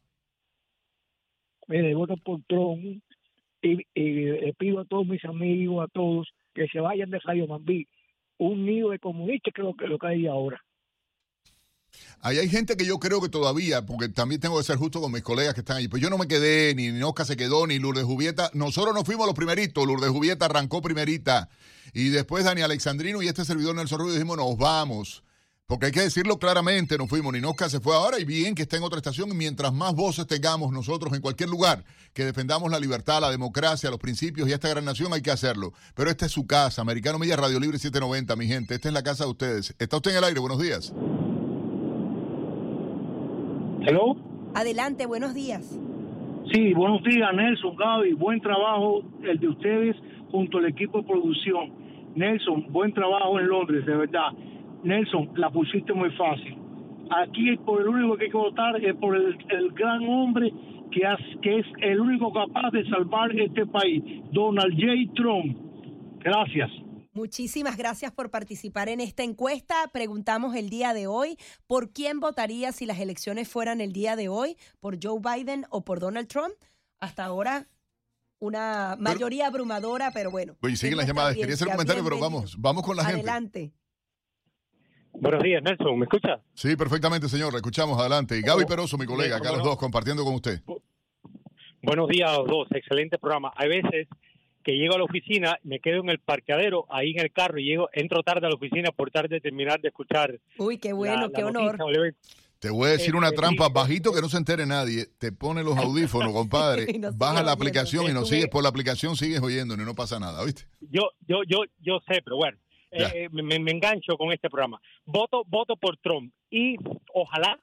[SPEAKER 10] Mire, voto por Trump y, le pido a todos mis amigos, a todos, que se vayan de Radio Mambí, un nido de comunistas que lo que, lo que hay ahora.
[SPEAKER 2] Ahí hay gente que yo creo que todavía, porque también tengo que ser justo con mis colegas que están allí, pues yo no me quedé, ni, ni se quedó, ni Lourdes Jubieta, nosotros no fuimos los primeritos, Lourdes Jubieta arrancó primerita, y después Dani Alexandrino y este servidor Nelson Rubio dijimos, nos vamos. Porque hay que decirlo claramente, no fuimos, ni Nosca se fue ahora y bien que está en otra estación y mientras más voces tengamos nosotros en cualquier lugar que defendamos la libertad, la democracia, los principios y esta gran nación hay que hacerlo. Pero esta es su casa, Americano Media Radio Libre 790, mi gente, esta es la casa de ustedes. Está usted en el aire, buenos días.
[SPEAKER 10] Hello.
[SPEAKER 1] Adelante, buenos días.
[SPEAKER 10] Sí, buenos días Nelson, Gaby, buen trabajo el de ustedes junto al equipo de producción. Nelson, buen trabajo en Londres, de verdad Nelson, la pusiste muy fácil. Aquí por el único que hay que votar es por el, gran hombre que, que es el único capaz de salvar este país, Donald J. Trump. Gracias.
[SPEAKER 1] Muchísimas gracias por participar en esta encuesta. Preguntamos el día de hoy, ¿por quién votaría si las elecciones fueran el día de hoy? ¿Por Joe Biden o por Donald Trump? Hasta ahora una mayoría abrumadora, pero bueno.
[SPEAKER 2] Oye, siguen las llamadas. Quería hacer un comentario, pero vamos, vamos con la gente.
[SPEAKER 1] Adelante.
[SPEAKER 11] Buenos días, Nelson. ¿Me escucha?
[SPEAKER 2] Sí, perfectamente, señor. Le escuchamos adelante. Y Gaby Peroso, mi colega, acá los dos, compartiendo con usted.
[SPEAKER 11] Buenos días a los dos. Excelente programa. Hay veces que llego a la oficina, me quedo en el parqueadero, ahí en el carro, y llego, entro tarde a la oficina por tarde de terminar de escuchar.
[SPEAKER 1] Uy, qué bueno, qué honor.
[SPEAKER 2] Te voy a decir una trampa, bajito que no se entere nadie. Te pone los audífonos, compadre. baja la aplicación y no sigues por la aplicación, sigues oyendo y no pasa nada, ¿viste?
[SPEAKER 11] Yo, yo, yo, yo sé, pero bueno. Eh, me, engancho con este programa. Voto, voto por Trump y ojalá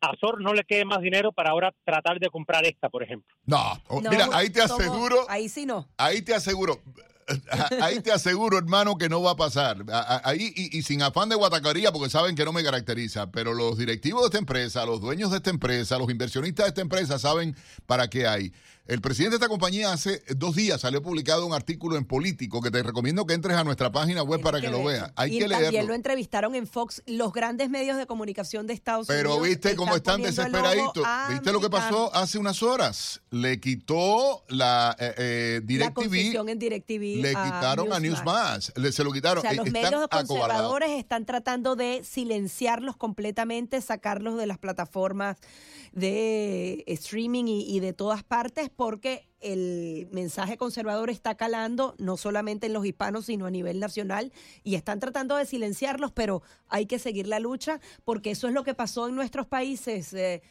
[SPEAKER 11] a Sor no le quede más dinero para ahora tratar de comprar esta, por ejemplo.
[SPEAKER 2] No, mira, ahí te aseguro.
[SPEAKER 1] ahí sí no.
[SPEAKER 2] Ahí te aseguro. Ahí te aseguro, hermano, que no va a pasar. Ahí, y, y, sin afán de guatacaría, porque saben que no me caracteriza, pero los directivos de esta empresa, los dueños de esta empresa, los inversionistas de esta empresa saben para qué hay. El presidente de esta compañía hace dos días salió publicado un artículo en Político que te recomiendo que entres a nuestra página web para que, lo veas. Hay
[SPEAKER 1] y
[SPEAKER 2] que
[SPEAKER 1] también
[SPEAKER 2] leerlo.
[SPEAKER 1] lo entrevistaron en Fox, los grandes medios de comunicación de Estados Unidos.
[SPEAKER 2] Pero viste cómo están desesperaditos.
[SPEAKER 1] a
[SPEAKER 2] ¿Viste lo que pasó hace unas horas? Le quitó la eh, eh,
[SPEAKER 1] La
[SPEAKER 2] DirecTV,
[SPEAKER 1] concesión en DirecTV
[SPEAKER 2] le quitaron a Newsmax. Le, se lo quitaron.
[SPEAKER 1] O sea,
[SPEAKER 2] Eh,
[SPEAKER 1] los
[SPEAKER 2] están
[SPEAKER 1] medios conservadores están tratando de silenciarlos completamente, sacarlos de las plataformas de streaming y, y de todas partes, porque el mensaje conservador está calando no solamente en los hispanos, sino a nivel nacional, y están tratando de silenciarlos, pero hay que seguir la lucha, porque eso es lo que pasó en nuestros países. eh,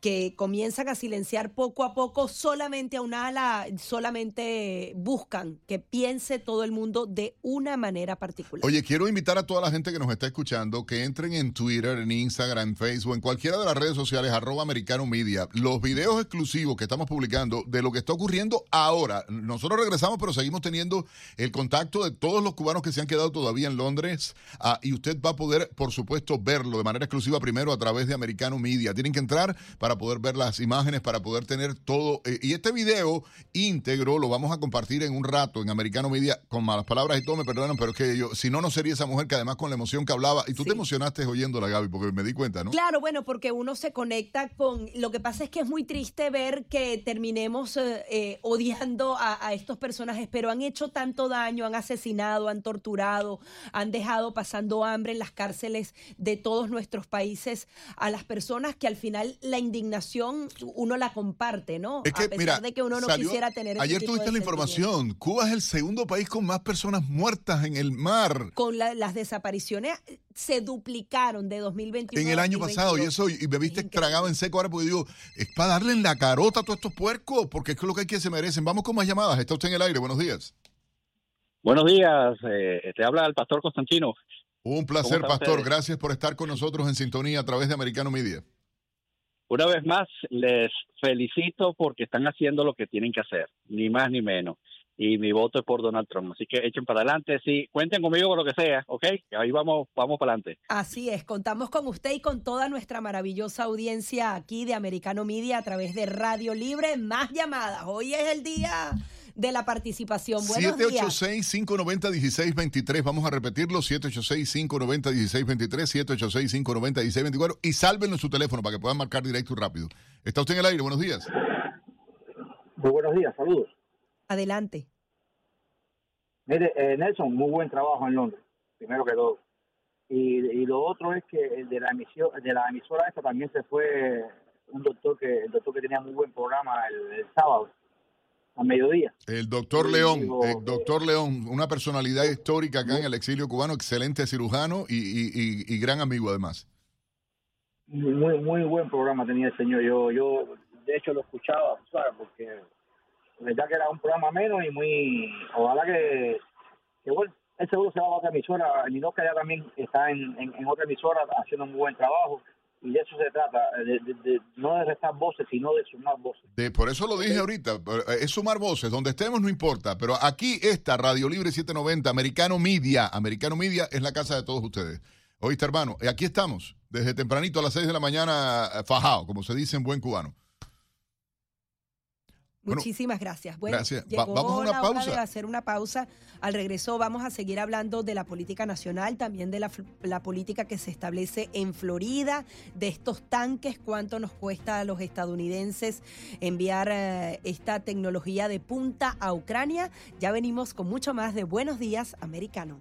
[SPEAKER 1] que comienzan a silenciar poco a poco solamente a una ala, solamente buscan que piense todo el mundo de una manera particular.
[SPEAKER 2] Oye, quiero invitar a toda la gente que nos está escuchando que entren en Twitter, en Instagram, en Facebook, en cualquiera de las redes sociales, arroba americano media, los videos exclusivos que estamos publicando de lo que está ocurriendo ahora. Nosotros regresamos, pero seguimos teniendo el contacto de todos los cubanos que se han quedado todavía en Londres ah, y usted va a poder, por supuesto, verlo de manera exclusiva primero a través de americano media. Tienen que entrar para poder ver las imágenes, para poder tener todo. eh, y este video íntegro lo vamos a compartir en un rato en americano media, con malas palabras y todo, me perdonan, pero es que yo, si no, no sería esa mujer que además con la emoción que hablaba, y tú te emocionaste oyéndola, Gaby, porque me di cuenta, ¿no?
[SPEAKER 1] Claro, bueno, porque uno se conecta con... Lo que pasa es que es muy triste ver que terminemos eh, eh, odiando a, a estos personajes, pero han hecho tanto daño, han asesinado, han torturado, han dejado pasando hambre en las cárceles de todos nuestros países a las personas que al final la indignación uno la comparte, ¿no?
[SPEAKER 2] Es que,
[SPEAKER 1] a pesar
[SPEAKER 2] mira,
[SPEAKER 1] de que uno no
[SPEAKER 2] salió-
[SPEAKER 1] quisiera tener... ese
[SPEAKER 2] Ayer
[SPEAKER 1] tipo
[SPEAKER 2] tuviste
[SPEAKER 1] de
[SPEAKER 2] la información. Cuba es el segundo país con más personas muertas en el mar
[SPEAKER 1] Con la- las desapariciones eh, se duplicaron de 2021
[SPEAKER 2] en el año pasado. Y
[SPEAKER 1] 2022.
[SPEAKER 2] eso, y me viste tragado en seco ahora porque digo, es para darle en la carota a todos estos puercos, porque es lo que hay que se merecen. Vamos con más llamadas. Está usted en el aire. Buenos días.
[SPEAKER 12] Buenos días, eh, te habla el pastor Constantino.
[SPEAKER 2] Un placer,
[SPEAKER 12] ¿Cómo están
[SPEAKER 2] Pastor.
[SPEAKER 12] ustedes?
[SPEAKER 2] Gracias por estar con nosotros en sintonía a través de Americano Media.
[SPEAKER 12] Una vez más, les felicito porque están haciendo lo que tienen que hacer, ni más ni menos. Y mi voto es por Donald Trump. Así que echen para adelante. Sí, cuenten conmigo con lo que sea, ¿ok? Ahí vamos, vamos para adelante.
[SPEAKER 1] Así es, contamos con usted y con toda nuestra maravillosa audiencia aquí de Americano Media a través de Radio Libre. Más llamadas. Hoy es el día de la participación. Buenos días.
[SPEAKER 2] 786-590-1623. Vamos a repetirlo. 786-590-1623. 786-590-1624. Y sálvenlo en su teléfono para que puedan marcar directo y rápido. Está usted en el aire. Buenos días.
[SPEAKER 13] Muy buenos días, saludos.
[SPEAKER 1] Adelante.
[SPEAKER 13] Mire, eh, Nelson, muy buen trabajo en Londres, primero que todo. Y, y lo otro es que el de la emisión, de la emisora esta también se fue un doctor que el doctor que tenía muy buen programa el, el sábado a mediodía.
[SPEAKER 2] El doctor León, el doctor León, una personalidad histórica acá en el exilio cubano, excelente cirujano y, y- y- y gran amigo además.
[SPEAKER 13] Muy, muy buen programa tenía el señor. Yo yo de hecho lo escuchaba. Porque la verdad que era un programa menos y muy ojalá que, que bueno, él seguro se va a otra emisora. Minoca ya también está en, en, en otra emisora haciendo un muy buen trabajo y de eso se trata, de, de- de- no de restar voces, sino de sumar voces.
[SPEAKER 2] De, por eso lo dije ahorita, eh, es sumar voces, donde estemos no importa, pero aquí está Radio Libre 790, Americano Media, Americano Media es la casa de todos ustedes. Oíste hermano, y aquí estamos, desde tempranito a las 6 de la mañana, eh, fajado, como se dice en buen cubano. Bueno,
[SPEAKER 1] Muchísimas gracias. Bueno,
[SPEAKER 2] gracias. Va-
[SPEAKER 1] llegó
[SPEAKER 2] vamos a una
[SPEAKER 1] la hora de hacer una pausa. Al regreso vamos a seguir hablando de la política nacional, también de la, la política que se establece en Florida, de estos tanques, cuánto nos cuesta a los estadounidenses enviar eh, esta tecnología de punta a Ucrania. Ya venimos con mucho más de Buenos Días, Americano.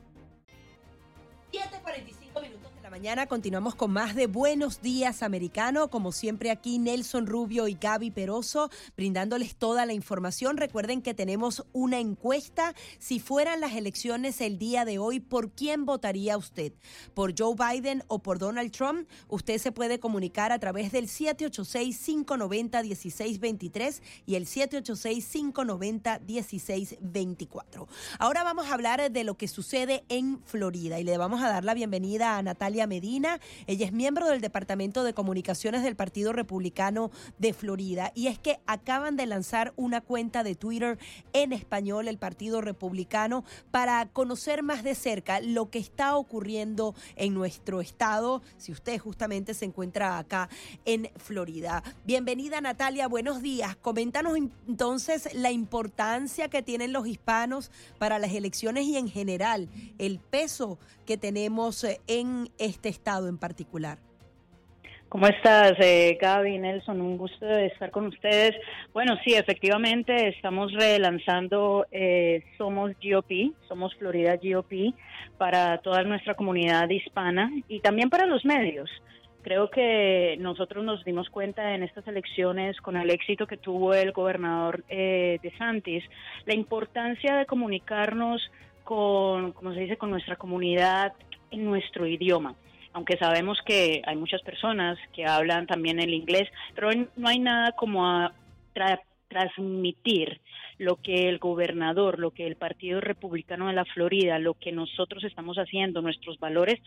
[SPEAKER 1] 7.45 minutos mañana, continuamos con más de Buenos Días Americano. Como siempre aquí Nelson Rubio y Gaby Peroso brindándoles toda la información. Recuerden que tenemos una encuesta. Si fueran las elecciones el día de hoy, ¿por quién votaría usted? ¿Por Joe Biden o por Donald Trump? Usted se puede comunicar a través del 786-590-1623 y el 786-590-1624. Ahora vamos a hablar de lo que sucede en Florida y le vamos a dar la bienvenida a Natalia Medina. Ella es miembro del Departamento de Comunicaciones del Partido Republicano de Florida. Y es que acaban de lanzar una cuenta de Twitter en español, el Partido Republicano, para conocer más de cerca lo que está ocurriendo en nuestro estado, si usted justamente se encuentra acá en Florida. Bienvenida Natalia, buenos días. Coméntanos entonces la importancia que tienen los hispanos para las elecciones y en general el peso que tenemos eh, en este estado en particular.
[SPEAKER 14] ¿Cómo estás, eh, Gaby, Nelson? Un gusto de estar con ustedes. Bueno, sí, efectivamente, estamos relanzando eh, Somos GOP, Somos Florida GOP, para toda nuestra comunidad hispana y también para los medios. Creo que nosotros nos dimos cuenta en estas elecciones, con el éxito que tuvo el gobernador eh, de Santis, la importancia de comunicarnos con, como se dice, con nuestra comunidad en nuestro idioma. Aunque sabemos que hay muchas personas que hablan también el inglés, pero no hay nada como a transmitir lo que el gobernador, lo que el Partido Republicano de la Florida, lo que nosotros estamos haciendo, nuestros valores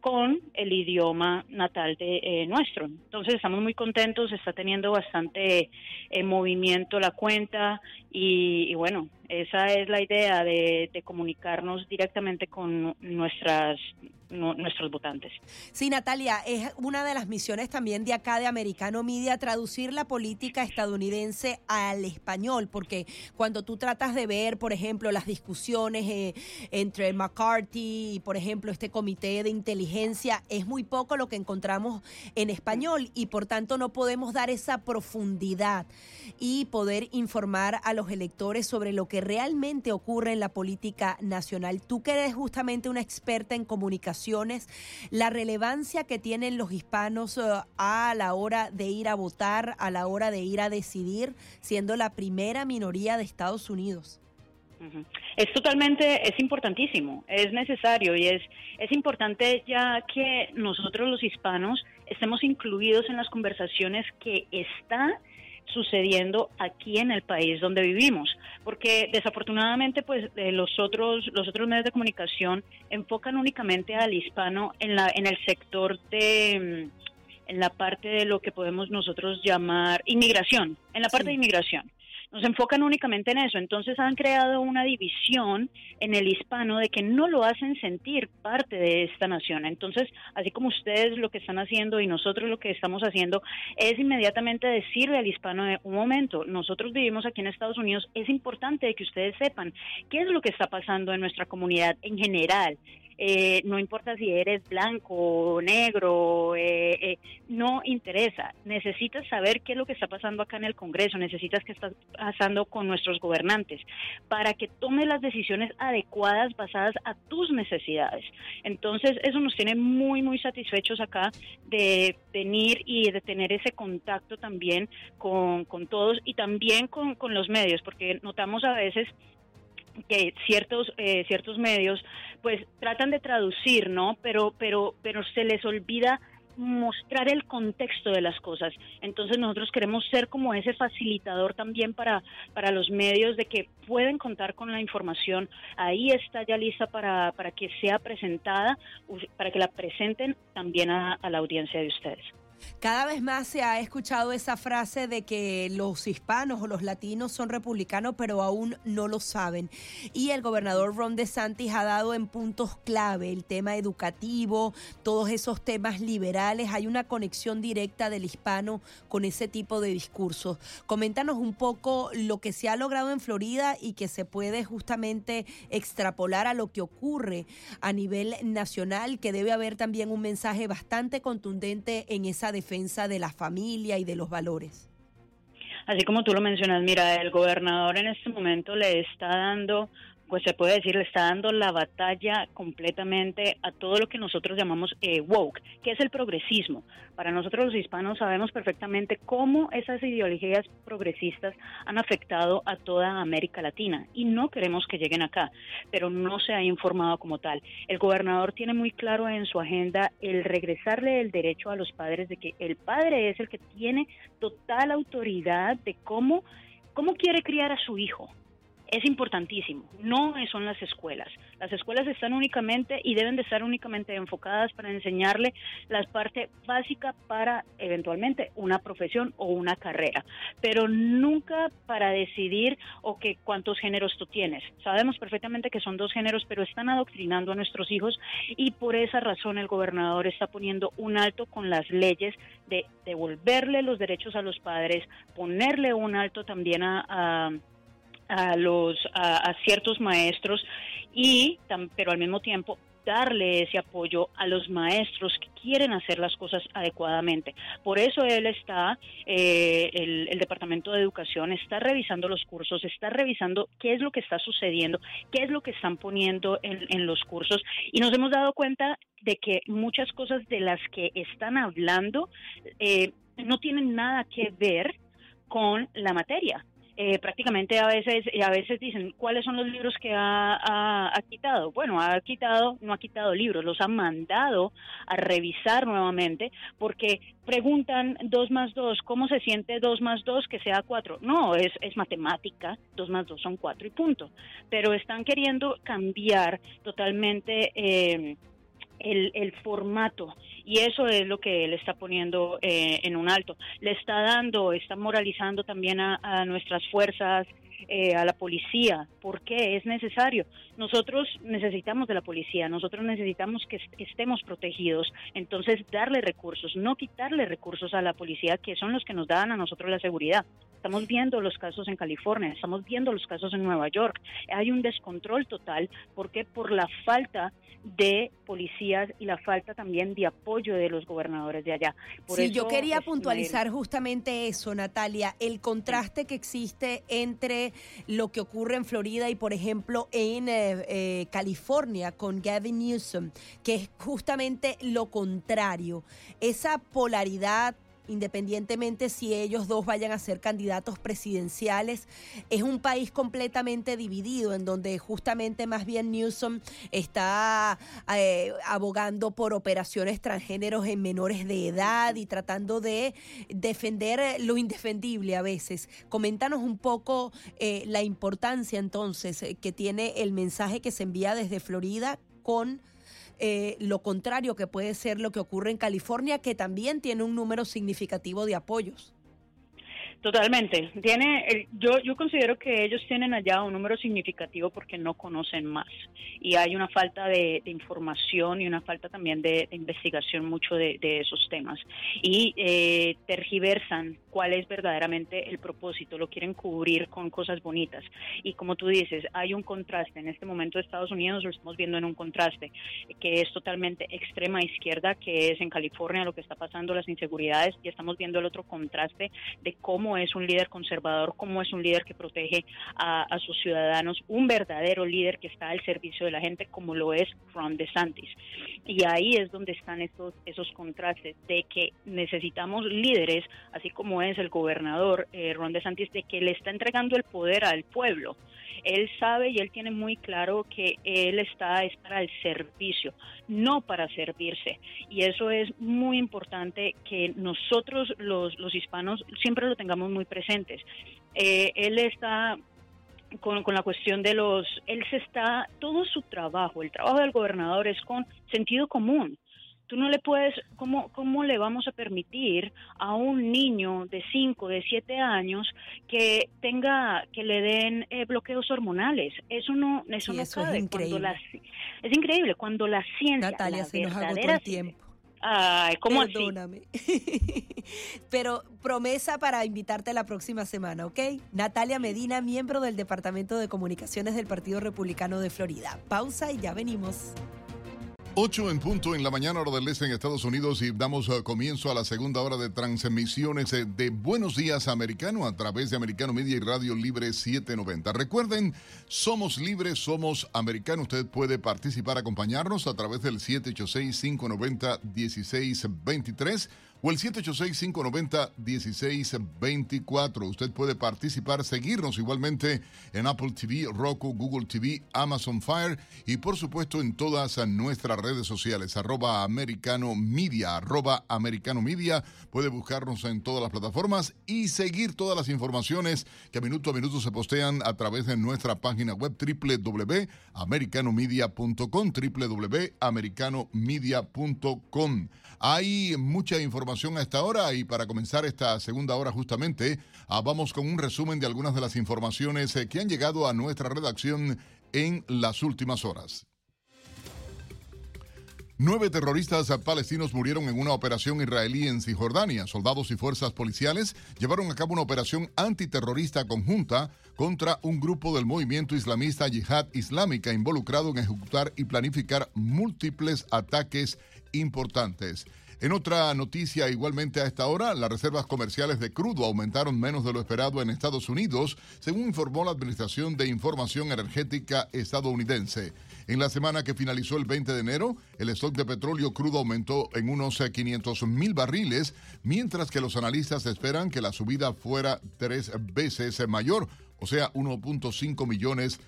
[SPEAKER 14] con el idioma natal de eh, nuestro. Entonces estamos muy contentos, está teniendo bastante eh, movimiento la cuenta y, bueno, esa es la idea de, comunicarnos directamente con nuestras nuestros votantes.
[SPEAKER 1] Sí, Natalia, es una de las misiones también de acá de Americano Media traducir la política estadounidense al español, porque cuando tú tratas de ver, por ejemplo, las discusiones eh, entre McCarthy y, por ejemplo, este comité de inteligencia, es muy poco lo que encontramos en español y por tanto no podemos dar esa profundidad y poder informar a los electores sobre lo que realmente ocurre en la política nacional. Tú que eres justamente una experta en comunicación, la relevancia que tienen los hispanos eh, a la hora de ir a votar, a la hora de ir a decidir, siendo la primera minoría de Estados Unidos.
[SPEAKER 14] Es totalmente, es importantísimo, es necesario y es, es importante ya que nosotros los hispanos estemos incluidos en las conversaciones que está sucediendo aquí en el país donde vivimos, porque desafortunadamente pues eh, los otros los otros medios de comunicación enfocan únicamente al hispano en la en el sector de mm, en la parte de lo que podemos nosotros llamar inmigración, en la parte de inmigración nos enfocan únicamente en eso. Entonces han creado una división en el hispano de que no lo hacen sentir parte de esta nación. Entonces, así como ustedes lo que están haciendo y nosotros lo que estamos haciendo es inmediatamente decirle al hispano de un momento, nosotros vivimos aquí en Estados Unidos, es importante que ustedes sepan qué es lo que está pasando en nuestra comunidad en general eh, no importa si eres blanco o negro, eh, eh, no interesa. Necesitas saber qué es lo que está pasando acá en el Congreso, necesitas qué está pasando con nuestros gobernantes para que tome las decisiones adecuadas basadas a tus necesidades. Entonces, eso nos tiene muy, muy satisfechos acá de venir y de tener ese contacto también con, con todos y también con los medios, porque notamos a veces que ciertos eh, ciertos medios pues tratan de traducir no pero pero pero se les olvida mostrar el contexto de las cosas. Entonces nosotros queremos ser como ese facilitador también para, para los medios de que pueden contar con la información. Ahí está ya lista para, para que sea presentada, para que la presenten también a la audiencia de ustedes.
[SPEAKER 1] Cada vez más se ha escuchado esa frase de que los hispanos o los latinos son republicanos, pero aún no lo saben. Y el gobernador Ron DeSantis ha dado en puntos clave el tema educativo, todos esos temas liberales. Hay una conexión directa del hispano con ese tipo de discursos. Coméntanos un poco lo que se ha logrado en Florida y que se puede justamente extrapolar a lo que ocurre a nivel nacional, que debe haber también un mensaje bastante contundente en esa defensa de la familia y de los valores.
[SPEAKER 14] Así como tú lo mencionas, mira, el gobernador en este momento le está dando pues se puede decir, le está dando la batalla completamente a todo lo que nosotros llamamos eh, woke, que es el progresismo. Para nosotros los hispanos sabemos perfectamente cómo esas ideologías progresistas han afectado a toda América Latina y no queremos que lleguen acá, pero no se ha informado como tal. El gobernador tiene muy claro en su agenda el regresarle el derecho a los padres de que el padre es el que tiene total autoridad de cómo, cómo quiere criar a su hijo es importantísimo. No son las escuelas. Las escuelas están únicamente y deben de estar únicamente enfocadas para enseñarle la parte básica para eventualmente una profesión o una carrera, pero nunca para decidir o que cuántos géneros tú tienes. Sabemos perfectamente que son dos géneros, pero están adoctrinando a nuestros hijos y por esa razón el gobernador está poniendo un alto con las leyes de devolverle los derechos a los padres, ponerle un alto también a los a, ciertos maestros y pero al mismo tiempo darle ese apoyo a los maestros que quieren hacer las cosas adecuadamente. Por eso él está, eh, el, Departamento de Educación está revisando los cursos, está revisando qué es lo que está sucediendo, qué es lo que están poniendo en, los cursos y nos hemos dado cuenta de que muchas cosas de las que están hablando eh, no tienen nada que ver con la materia. Eh, prácticamente a veces a veces dicen cuáles son los libros que ha, quitado bueno ha quitado no ha quitado libros los ha mandado a revisar nuevamente porque preguntan dos más dos cómo se siente dos más dos que sea cuatro no es es matemática dos más dos son cuatro y punto. Pero están queriendo cambiar totalmente eh, el, formato y eso es lo que él está poniendo eh, en un alto. Le está dando, está moralizando también a, nuestras fuerzas, eh, a la policía. ¿Por qué? Es necesario. Nosotros necesitamos de la policía, nosotros necesitamos que estemos protegidos. Entonces, darle recursos, no quitarle recursos a la policía, que son los que nos dan a nosotros la seguridad. Estamos viendo los casos en California, estamos viendo los casos en Nueva York. Hay un descontrol total. ¿Por qué? Por la falta de policías y la falta también de apoyo de los gobernadores de allá.
[SPEAKER 1] sí, yo quería puntualizar justamente eso, Natalia, el contraste que existe entre lo que ocurre en Florida y, por ejemplo, en eh, eh, California con Gavin Newsom, que es justamente lo contrario, esa polaridad independientemente si ellos dos vayan a ser candidatos presidenciales. Es un país completamente dividido, en donde justamente más bien Newsom está eh, abogando por operaciones transgéneros en menores de edad y tratando de defender lo indefendible a veces. Coméntanos un poco eh, la importancia entonces eh, que tiene el mensaje que se envía desde Florida con eh, lo contrario que puede ser lo que ocurre en California, que también tiene un número significativo de apoyos.
[SPEAKER 14] Totalmente. Tiene, yo, yo considero que ellos tienen allá un número significativo porque no conocen más y hay una falta de, información y una falta también de, investigación mucho de, esos temas y eh, tergiversan cuál es verdaderamente el propósito, lo quieren cubrir con cosas bonitas y como tú dices, hay un contraste. En este momento Estados Unidos lo estamos viendo en un contraste que es totalmente extrema izquierda, que es en California lo que está pasando, las inseguridades y estamos viendo el otro contraste de cómo es un líder conservador, cómo es un líder que protege a, sus ciudadanos, un verdadero líder que está al servicio de la gente, como lo es Ron DeSantis. Y ahí es donde están estos, esos contrastes de que necesitamos líderes, así como es el gobernador eh, Ron DeSantis, de que le está entregando el poder al pueblo él sabe y él tiene muy claro que él está es para el servicio, no para servirse. Y eso es muy importante que nosotros los, los hispanos siempre lo tengamos muy presentes. Eh, él está con, con, la cuestión de los, él se está, todo su trabajo, el trabajo del gobernador es con sentido común. Tú no le puedes, ¿cómo, ¿cómo le vamos a permitir a un niño de 5, de 7 años que tenga, que le den eh, bloqueos hormonales? Eso no, eso no
[SPEAKER 1] Es increíble.
[SPEAKER 14] es increíble cuando la ciencia,
[SPEAKER 1] Natalia,
[SPEAKER 14] la
[SPEAKER 1] se nos agotó el tiempo.
[SPEAKER 14] Ay, ¿cómo
[SPEAKER 1] Perdóname. Pero promesa para invitarte la próxima semana, ¿ok? Natalia Medina, miembro del Departamento de Comunicaciones del Partido Republicano de Florida. Pausa y ya venimos.
[SPEAKER 2] 8 en punto en la mañana hora del este en Estados Unidos y damos uh, comienzo a la segunda hora de transmisiones eh, de Buenos Días Americano a través de Americano Media y Radio Libre 790. Recuerden, somos libres, somos americanos. Usted puede participar, acompañarnos a través del 786-590-1623 o el 786-590-1624. Usted puede participar, seguirnos igualmente en Apple TV, Roku, Google TV, Amazon Fire y por supuesto en todas nuestras redes sociales, arroba americano media, arroba americano media. Puede buscarnos en todas las plataformas y seguir todas las informaciones que minuto a minuto se postean a través de nuestra página web www.americanomedia.com, www.americanomedia.com. Hay mucha información a esta hora y para comenzar esta segunda hora justamente ah, vamos con un resumen de algunas de las informaciones eh, que han llegado a nuestra redacción en las últimas horas. Nueve terroristas palestinos murieron en una operación israelí en Cisjordania. Soldados y fuerzas policiales llevaron a cabo una operación antiterrorista conjunta contra un grupo del movimiento islamista Yihad Islámica involucrado en ejecutar y planificar múltiples ataques importantes. En otra noticia, igualmente a esta hora, las reservas comerciales de crudo aumentaron menos de lo esperado en Estados Unidos, según informó la Administración de Información Energética estadounidense. En la semana que finalizó el 20 de enero, el stock de petróleo crudo aumentó en unos 500 mil barriles, mientras que los analistas esperan que la subida fuera tres veces mayor, o sea, 1.5 millones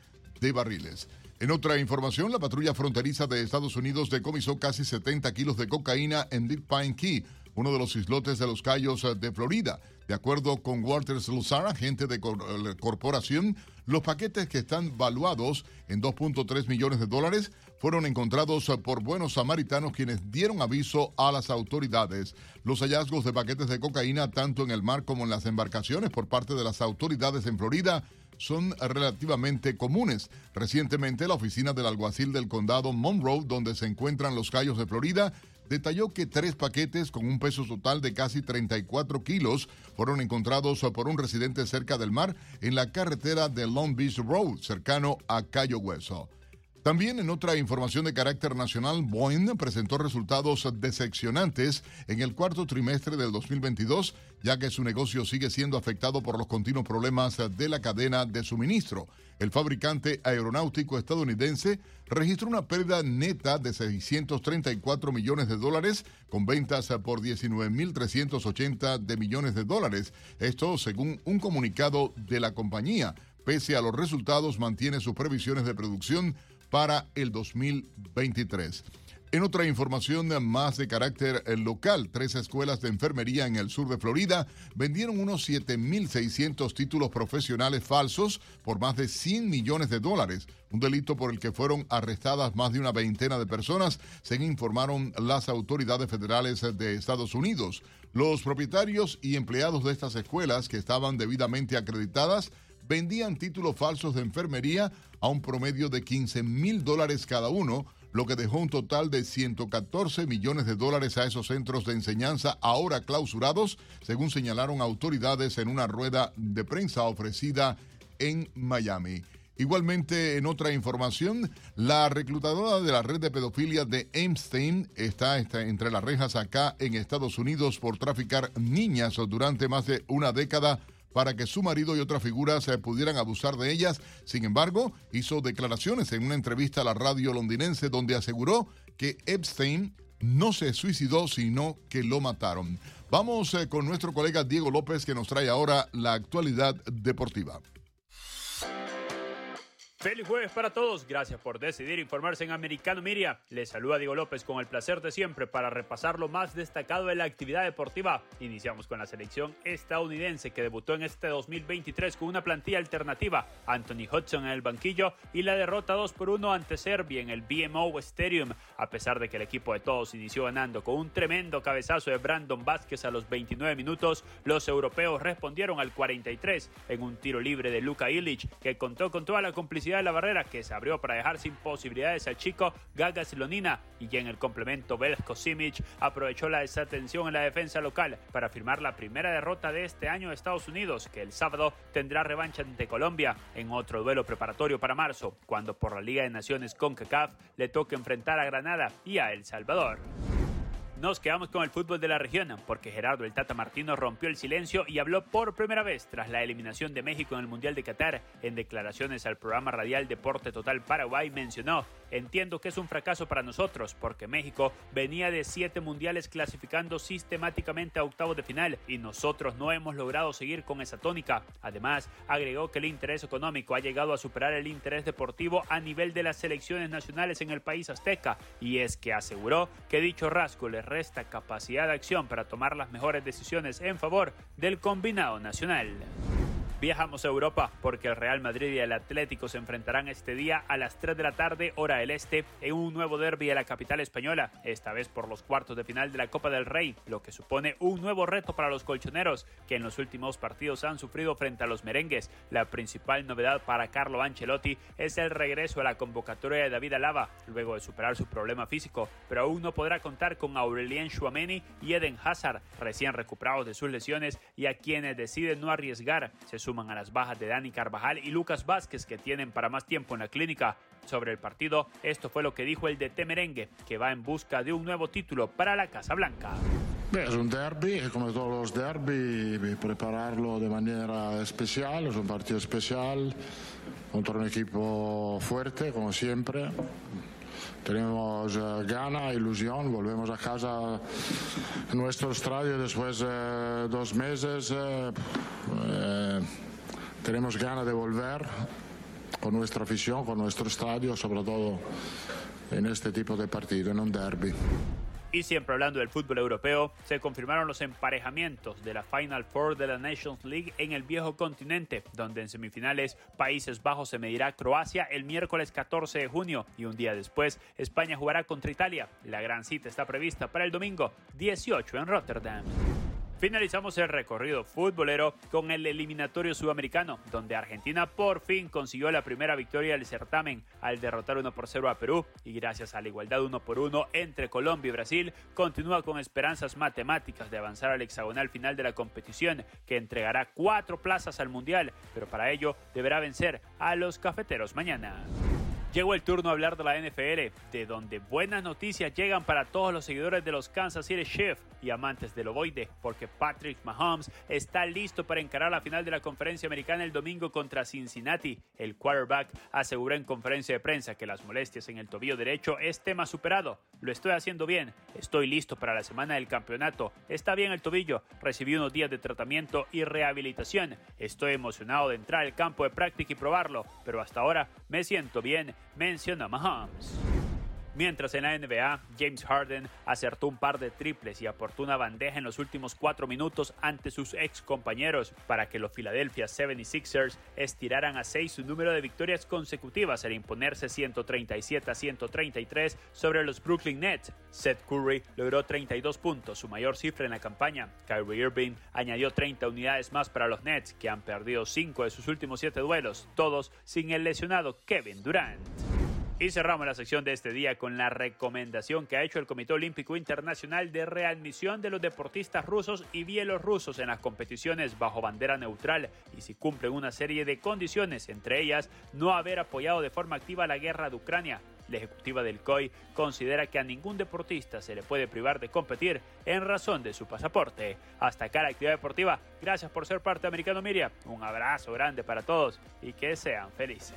[SPEAKER 2] de barriles. En otra información, la patrulla fronteriza de Estados Unidos decomisó casi 70 kilos de cocaína en Deep Pine Key, uno de los islotes de los Cayos eh, de Florida. De acuerdo con Walters Luzar, agente de eh, corporación, los paquetes que están valuados en 2.3 millones de dólares fueron encontrados eh, por buenos samaritanos quienes dieron aviso a las autoridades. Los hallazgos de paquetes de cocaína tanto en el mar como en las embarcaciones por parte de las autoridades en Florida son relativamente comunes. Recientemente, la oficina del alguacil del condado Monroe, donde se encuentran los Cayos de Florida, detalló que tres paquetes con un peso total de casi 34 kilos fueron encontrados por un residente cerca del mar en la carretera de Long Beach Road, cercano a Cayo Hueso. También en otra información de carácter nacional, Boeing presentó resultados decepcionantes en el cuarto trimestre del 2022, ya que su negocio sigue siendo afectado por los continuos problemas de la cadena de suministro. El fabricante aeronáutico estadounidense registró una pérdida neta de 634 millones de dólares, con ventas por 19.380 de millones de dólares. Esto según un comunicado de la compañía. Pese a los resultados, mantiene sus previsiones de producción para el 2023. En otra información más de carácter eh, local, tres escuelas de enfermería en el sur de Florida vendieron unos 7.600 títulos profesionales falsos por más de 100 millones de dólares, un delito por el que fueron arrestadas más de una veintena de personas, según informaron las autoridades federales de Estados Unidos. Los propietarios y empleados de estas escuelas, que estaban debidamente acreditadas, vendían títulos falsos de enfermería a un promedio de 15 mil dólares cada uno, lo que dejó un total de 114 millones de dólares a esos centros de enseñanza ahora clausurados, según señalaron autoridades en una rueda de prensa ofrecida en Miami. Igualmente, en otra información, la reclutadora de la red de pedofilia de Epstein está, está, entre las rejas acá en Estados Unidos por traficar niñas durante más de una década para que su marido y otras figuras pudieran abusar de ellas. Sin embargo, hizo declaraciones en una entrevista a la radio londinense donde aseguró que Epstein no se suicidó, sino que lo mataron. Vamos eh, con nuestro colega Diego López que nos trae ahora la actualidad deportiva.
[SPEAKER 15] Feliz jueves para todos. Gracias por decidir informarse en Americano Miria. Les saluda Diego López con el placer de siempre para repasar lo más destacado de la actividad deportiva. Iniciamos con la selección estadounidense que debutó en este 2023 con una plantilla alternativa. Anthony Hudson en el banquillo y la derrota 2 por 1 ante Serbia en el BMO Stadium. A pesar de que el equipo de todos inició ganando con un tremendo cabezazo de Brandon Vázquez a los 29 minutos, los europeos respondieron al 43 en un tiro libre de Luka Illich que contó con toda la complicidad de la barrera que se abrió para dejar sin posibilidades al chico Gaga Silonina y ya en el complemento Belko Simic aprovechó la desatención en la defensa local para firmar la primera derrota de este año de Estados Unidos que el sábado tendrá revancha ante Colombia en otro duelo preparatorio para marzo cuando por la Liga de Naciones CONCACAF le toca enfrentar a Granada y a El Salvador. Nos quedamos con el fútbol de la región porque Gerardo el Tata Martino rompió el silencio y habló por primera vez tras la eliminación de México en el Mundial de Qatar. En declaraciones al programa radial Deporte Total Paraguay mencionó entiendo que es un fracaso para nosotros porque México venía de siete mundiales clasificando sistemáticamente a octavos de final y nosotros no hemos logrado seguir con esa tónica. Además, agregó que el interés económico ha llegado a superar el interés deportivo a nivel de las selecciones nacionales en el país azteca y es que aseguró que dicho rasgo le resta capacidad de acción para tomar las mejores decisiones en favor del combinado nacional. Viajamos a Europa porque el Real Madrid y el Atlético se enfrentarán este día a las 3 de la tarde hora del este en un nuevo derby en la capital española, esta vez por los cuartos de final de la Copa del Rey, lo que supone un nuevo reto para los colchoneros que en los últimos partidos han sufrido frente a los merengues. La principal novedad para Carlo Ancelotti es el regreso a la convocatoria de David Alaba luego de superar su problema físico, pero aún no podrá contar con Aurelien Chouameni y Eden Hazard, recién recuperados de sus lesiones y a quienes deciden no arriesgar. Se suman a las bajas de Dani Carvajal y Lucas Vázquez que tienen para más tiempo en la clínica. Sobre el partido, esto fue lo que dijo el DT Merengue, que va en busca de un nuevo título para la Casa Blanca.
[SPEAKER 16] Es un derby, como todos los derby, prepararlo de manera especial, es un partido especial contra un equipo fuerte, como siempre. Tenemos uh, gana, ilusión, volvemos a casa en nuestro estadio después de dos meses. Uh, tenemos ganas de volver con nuestra afición, con nuestro estadio, sobre todo en este tipo de partido, en un derby.
[SPEAKER 15] Y siempre hablando del fútbol europeo, se confirmaron los emparejamientos de la Final Four de la Nations League en el viejo continente, donde en semifinales Países Bajos se medirá Croacia el miércoles 14 de junio y un día después España jugará contra Italia. La gran cita está prevista para el domingo 18 en Rotterdam. Finalizamos el recorrido futbolero con el eliminatorio sudamericano, donde Argentina por fin consiguió la primera victoria del certamen al derrotar 1 por 0 a Perú y gracias a la igualdad 1 por 1 entre Colombia y Brasil, continúa con esperanzas matemáticas de avanzar al hexagonal final de la competición, que entregará cuatro plazas al Mundial, pero para ello deberá vencer a los cafeteros mañana. Llegó el turno a hablar de la NFL, de donde buenas noticias llegan para todos los seguidores de los Kansas City Chiefs y amantes del ovoide, porque Patrick Mahomes está listo para encarar la final de la conferencia americana el domingo contra Cincinnati. El quarterback aseguró en conferencia de prensa que las molestias en el tobillo derecho es tema superado. Lo estoy haciendo bien, estoy listo para la semana del campeonato, está bien el tobillo, recibí unos días de tratamiento y rehabilitación. Estoy emocionado de entrar al campo de práctica y probarlo, pero hasta ahora me siento bien menciona Mahomes. Mientras en la NBA, James Harden acertó un par de triples y aportó una bandeja en los últimos cuatro minutos ante sus ex compañeros para que los Philadelphia 76ers estiraran a seis su número de victorias consecutivas al imponerse 137 a 133 sobre los Brooklyn Nets. Seth Curry logró 32 puntos, su mayor cifra en la campaña. Kyrie Irving añadió 30 unidades más para los Nets, que han perdido 5 de sus últimos 7 duelos, todos sin el lesionado Kevin Durant. Y cerramos la sección de este día con la recomendación que ha hecho el Comité Olímpico Internacional de readmisión de los deportistas rusos y bielorrusos en las competiciones bajo bandera neutral y si cumplen una serie de condiciones, entre ellas no haber apoyado de forma activa la guerra de Ucrania. La ejecutiva del COI considera que a ningún deportista se le puede privar de competir en razón de su pasaporte. Hasta acá la actividad deportiva. Gracias por ser parte de Americano Miria. Un abrazo grande para todos y que sean felices.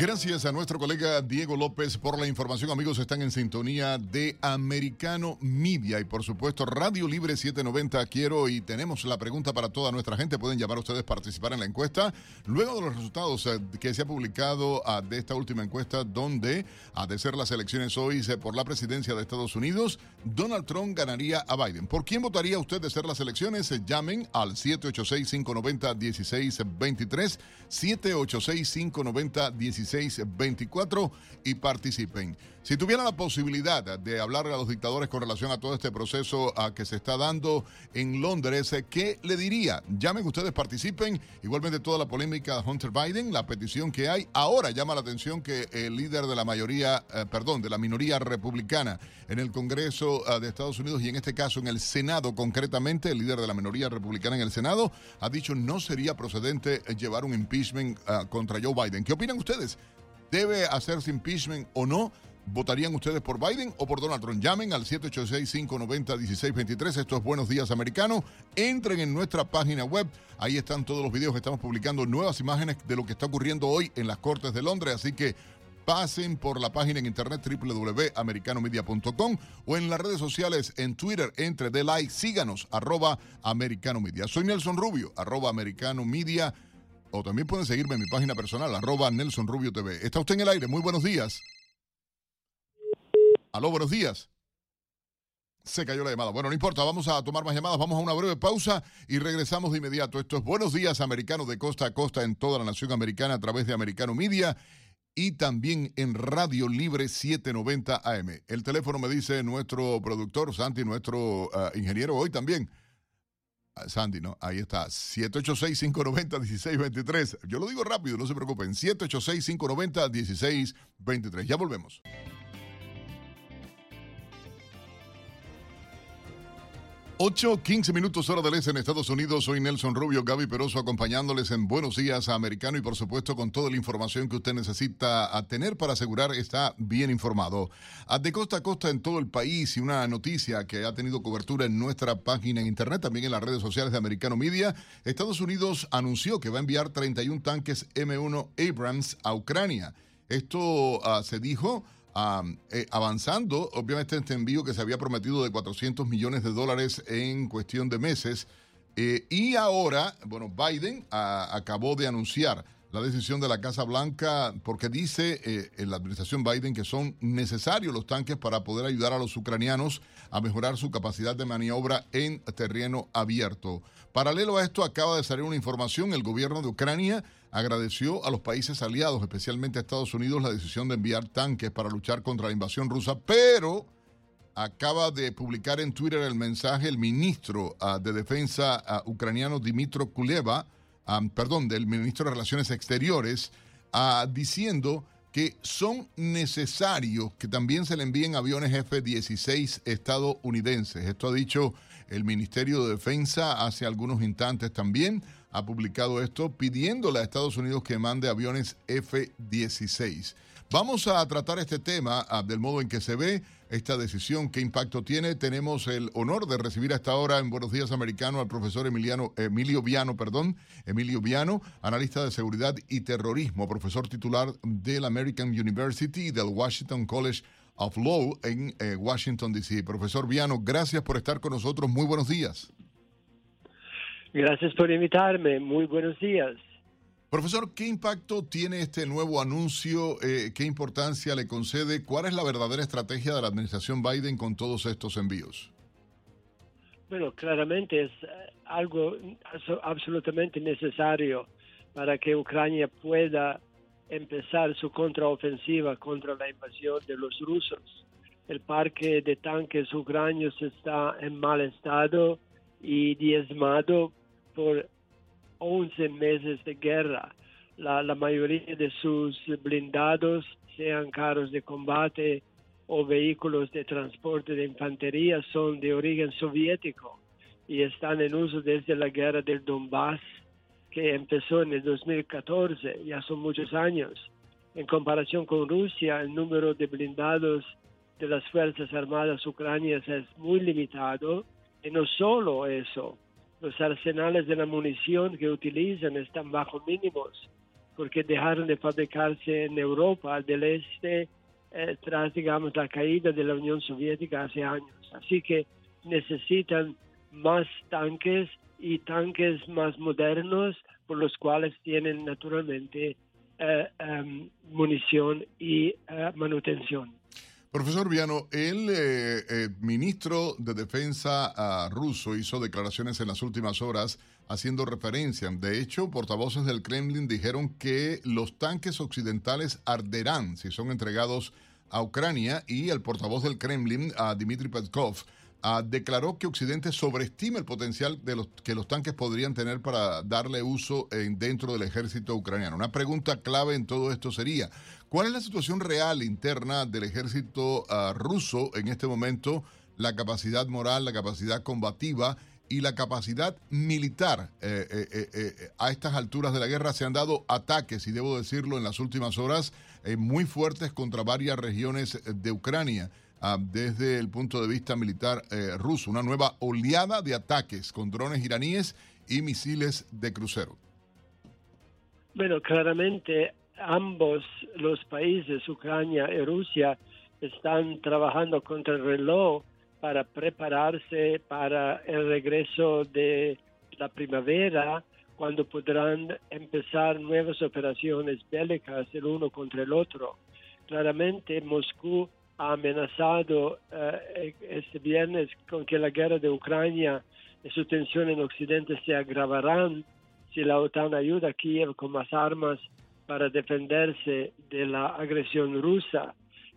[SPEAKER 2] Gracias a nuestro colega Diego López por la información. Amigos, están en sintonía de Americano Media y por supuesto Radio Libre 790. Quiero y tenemos la pregunta para toda nuestra gente. Pueden llamar a ustedes participar en la encuesta. Luego de los resultados eh, que se ha publicado ah, de esta última encuesta, donde, a de ser las elecciones hoy por la presidencia de Estados Unidos, Donald Trump ganaría a Biden. ¿Por quién votaría usted de ser las elecciones? Llamen al 786-590-1623. 786-590-1623. 624 y participen. Si tuviera la posibilidad de hablarle a los dictadores con relación a todo este proceso a que se está dando en Londres, ¿qué le diría? Llamen ustedes, participen. Igualmente toda la polémica de Hunter Biden, la petición que hay. Ahora llama la atención que el líder de la mayoría, eh, perdón, de la minoría republicana en el Congreso eh, de Estados Unidos y en este caso en el Senado concretamente, el líder de la minoría republicana en el Senado, ha dicho no sería procedente llevar un impeachment eh, contra Joe Biden. ¿Qué opinan ustedes? ¿Debe hacerse impeachment o no? ¿Votarían ustedes por Biden o por Donald Trump? Llamen al 786-590-1623. Esto es Buenos Días Americano. Entren en nuestra página web. Ahí están todos los videos que estamos publicando, nuevas imágenes de lo que está ocurriendo hoy en las Cortes de Londres. Así que pasen por la página en internet www.americanomedia.com o en las redes sociales en Twitter, entre de síganos, arroba Americano Media. Soy Nelson Rubio, arroba Americano Media, o también pueden seguirme en mi página personal, arroba Nelson Rubio TV. Está usted en el aire, muy buenos días. Aló, buenos días. Se cayó la llamada. Bueno, no importa, vamos a tomar más llamadas, vamos a una breve pausa y regresamos de inmediato. Esto es Buenos Días Americanos de costa a costa en toda la nación americana a través de Americano Media y también en Radio Libre 790 AM. El teléfono me dice nuestro productor, Santi, nuestro ah, ingeniero hoy también. Sandy, ¿no? Ahí está, 786-590-1623. Yo lo digo rápido, no se preocupen, 786-590-1623. Ya volvemos. 8, 15 minutos hora del este en Estados Unidos. Soy Nelson Rubio, Gaby Peroso, acompañándoles en Buenos Días Americano y por supuesto con toda la información que usted necesita tener para asegurar está bien informado. De costa a costa en todo el país y una noticia que ha tenido cobertura en nuestra página en internet, también en las redes sociales de Americano Media. Estados Unidos anunció que va a enviar 31 tanques M1 Abrams a Ucrania. Esto ah, se dijo eh, avanzando, obviamente, este envío que se había prometido de 400 millones de dólares en cuestión de meses. Eh, y ahora, bueno, Biden acabó de anunciar la decisión de la Casa Blanca porque dice eh, en la administración Biden que son necesarios los tanques para poder ayudar a los ucranianos a mejorar su capacidad de maniobra en terreno abierto. Paralelo a esto, acaba de salir una información, el gobierno de Ucrania agradeció a los países aliados, especialmente a Estados Unidos, la decisión de enviar tanques para luchar contra la invasión rusa, pero acaba de publicar en Twitter el mensaje el ministro ah, de Defensa ah, ucraniano Dimitro Kuleva, ah, perdón, del ministro de Relaciones Exteriores, diciendo que son necesarios que también se le envíen aviones F-16 estadounidenses. Esto ha dicho el Ministerio de Defensa hace algunos instantes también ha publicado esto pidiéndole a Estados Unidos que mande aviones F-16. Vamos a tratar este tema del modo en que se ve esta decisión, qué impacto tiene. Tenemos el honor de recibir hasta ahora en Buenos Días Americano al profesor Emiliano, Emilio Viano, perdón, Emilio Viano, analista de seguridad y terrorismo, profesor titular del American University y del Washington College of Law en eh, Washington, D.C. Profesor Viano, gracias por estar con nosotros. Muy buenos días.
[SPEAKER 17] Gracias por invitarme. Muy buenos días.
[SPEAKER 2] Profesor, ¿qué impacto tiene este nuevo anuncio? Eh, ¿Qué importancia le concede? ¿Cuál es la verdadera estrategia de la administración Biden con todos estos envíos?
[SPEAKER 17] Bueno, claramente es eh, algo absolutamente necesario para que Ucrania pueda empezar su contraofensiva contra la invasión de los rusos. El parque de tanques ucranios está en mal estado y diezmado por 11 meses de guerra. La, la mayoría de sus blindados, sean carros de combate o vehículos de transporte de infantería, son de origen soviético y están en uso desde la guerra del Donbass, que empezó en el 2014, ya son muchos años. En comparación con Rusia, el número de blindados de las Fuerzas Armadas ucranianas es muy limitado. Y no solo eso, los arsenales de la munición que utilizan están bajo mínimos porque dejaron de fabricarse en Europa del Este eh, tras, digamos, la caída de la Unión Soviética hace años. Así que necesitan más tanques y tanques más modernos por los cuales tienen naturalmente eh, em, munición y eh, manutención.
[SPEAKER 2] Profesor Viano, el eh, eh, ministro de Defensa ah, ruso hizo declaraciones en las últimas horas haciendo referencia. De hecho, portavoces del Kremlin dijeron que los tanques occidentales arderán si son entregados a Ucrania y el portavoz del Kremlin, a Dmitry Peskov, Ah, declaró que Occidente sobreestima el potencial de los, que los tanques podrían tener para darle uso en, dentro del ejército ucraniano. Una pregunta clave en todo esto sería, ¿cuál es la situación real interna del ejército ah, ruso en este momento? La capacidad moral, la capacidad combativa y la capacidad militar. Eh, eh, eh, a estas alturas de la guerra se han dado ataques, y debo decirlo, en las últimas horas muy fuertes contra varias regiones de Ucrania. Ah, desde el punto de vista militar ruso, una nueva oleada de ataques con drones iraníes y misiles de crucero.
[SPEAKER 17] Bueno, claramente ambos los países, Ucrania y Rusia, están trabajando contra el reloj para prepararse para el regreso de la primavera, cuando podrán empezar nuevas operaciones bélicas el uno contra el otro. Claramente Moscú ha amenazado eh, este viernes con que la guerra de Ucrania y su tensión en Occidente se agravarán si la OTAN ayuda a Kiev con más armas para defenderse de la agresión rusa.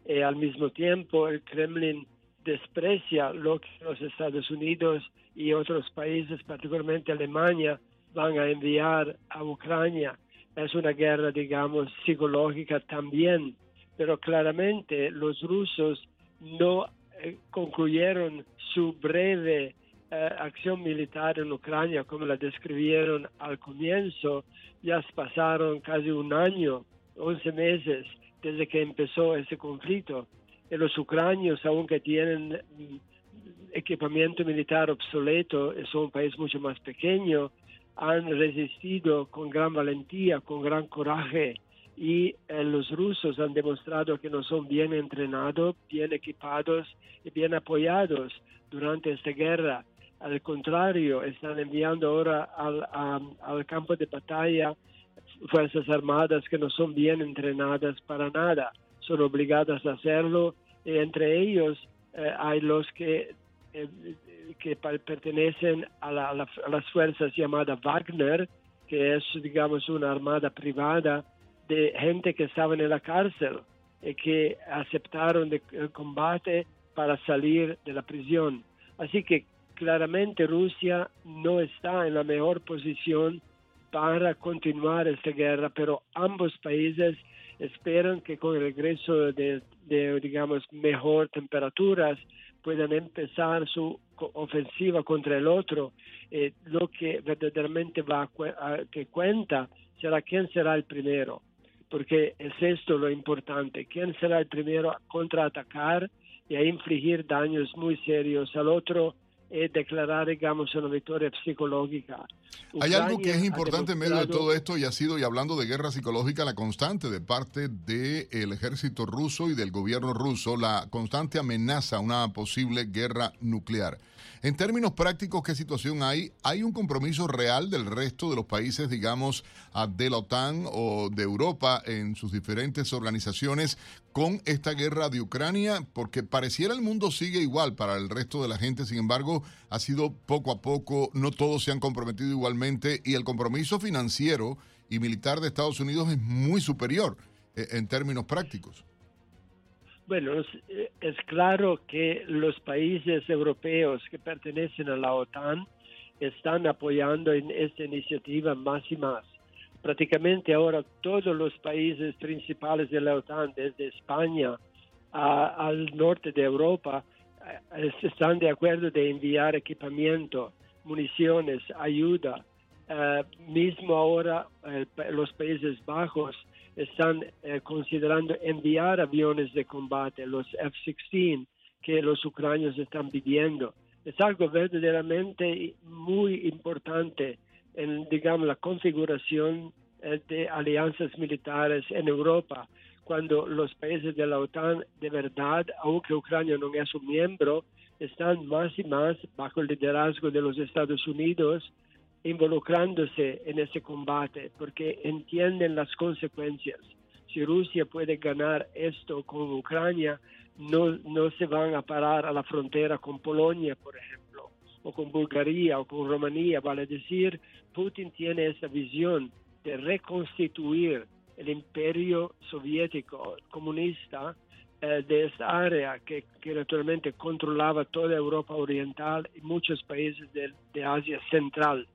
[SPEAKER 17] Y al mismo tiempo, el Kremlin desprecia lo que los Estados Unidos y otros países, particularmente Alemania, van a enviar a Ucrania. Es una guerra, digamos, psicológica también, pero claramente los rusos no eh, concluyeron su breve eh, acción militar en Ucrania como la describieron al comienzo. Ya pasaron casi un año, 11 meses desde que empezó ese conflicto los ucranios, aunque tienen mm, equipamiento militar obsoleto, son un país mucho más pequeño, han resistido con gran valentía, con gran coraje y eh, los rusos han demostrado que no son bien entrenados, bien equipados y bien apoyados durante esta guerra. Al contrario, están enviando ahora al, al campo de batalla fuerzas armadas que no son bien entrenadas para nada, son obligadas a hacerlo entre ellos eh, hay los que, eh, que pertenecen a, las fuerzas llamadas Wagner, que es, digamos, una armada privada de gente que estaba en la cárcel y que aceptaron el combate para salir de la prisión. Así que claramente Rusia no está en la mejor posición para continuar esta guerra, pero ambos países esperan que con el regreso de, digamos, mejor temperaturas puedan empezar su ofensiva contra el otro. Eh, lo que verdaderamente va a, que cuenta será quién será el primero, porque es esto lo importante, quién será el primero a contraatacar y a infligir daños muy serios al otro y declarar, digamos, una victoria psicológica.
[SPEAKER 2] Hay algo que es importante en medio de todo esto y ha sido, y hablando de guerra psicológica, la constante de parte del ejército ruso y del gobierno ruso, la constante amenaza a una posible guerra nuclear. En términos prácticos, ¿qué situación hay? ¿Hay un compromiso real del resto de los países, digamos, de la OTAN o de Europa en sus diferentes organizaciones con esta guerra de Ucrania? Porque pareciera el mundo sigue igual para el resto de la gente, sin embargo, ha sido poco a poco, no todos se han comprometido igualmente y el compromiso financiero y militar de Estados Unidos es muy superior eh, en términos prácticos.
[SPEAKER 17] Bueno, es, claro que los países europeos que pertenecen a la OTAN están apoyando en esta iniciativa más y más. Prácticamente ahora todos los países principales de la OTAN, desde España al norte de Europa, eh, están de acuerdo de enviar equipamiento, municiones, ayuda. Uh, mismo ahora eh, los Países Bajos están eh, considerando enviar aviones de combate, los F-16, que los ucranianos están pidiendo. Es algo verdaderamente muy importante en, digamos, la configuración eh, de alianzas militares en Europa, cuando los países de la OTAN, de verdad, aunque Ucrania no es un miembro, están más y más bajo el liderazgo de los Estados Unidos involucrándose en ese combate porque entienden las consecuencias. Si Rusia puede ganar esto con Ucrania, no, no se van a parar a la frontera con Polonia, por ejemplo, o con Bulgaria o con Rumanía. Vale decir, Putin tiene esa visión de reconstituir el imperio soviético comunista eh, de esta área que, que, naturalmente controlaba toda Europa Oriental y muchos países de, de Asia Central.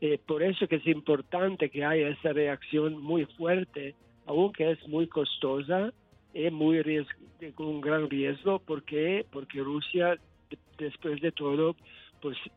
[SPEAKER 17] Eh, por eso que es importante que haya esa reacción muy fuerte, aunque es muy costosa y muy con un gran riesgo, porque porque Rusia después de todo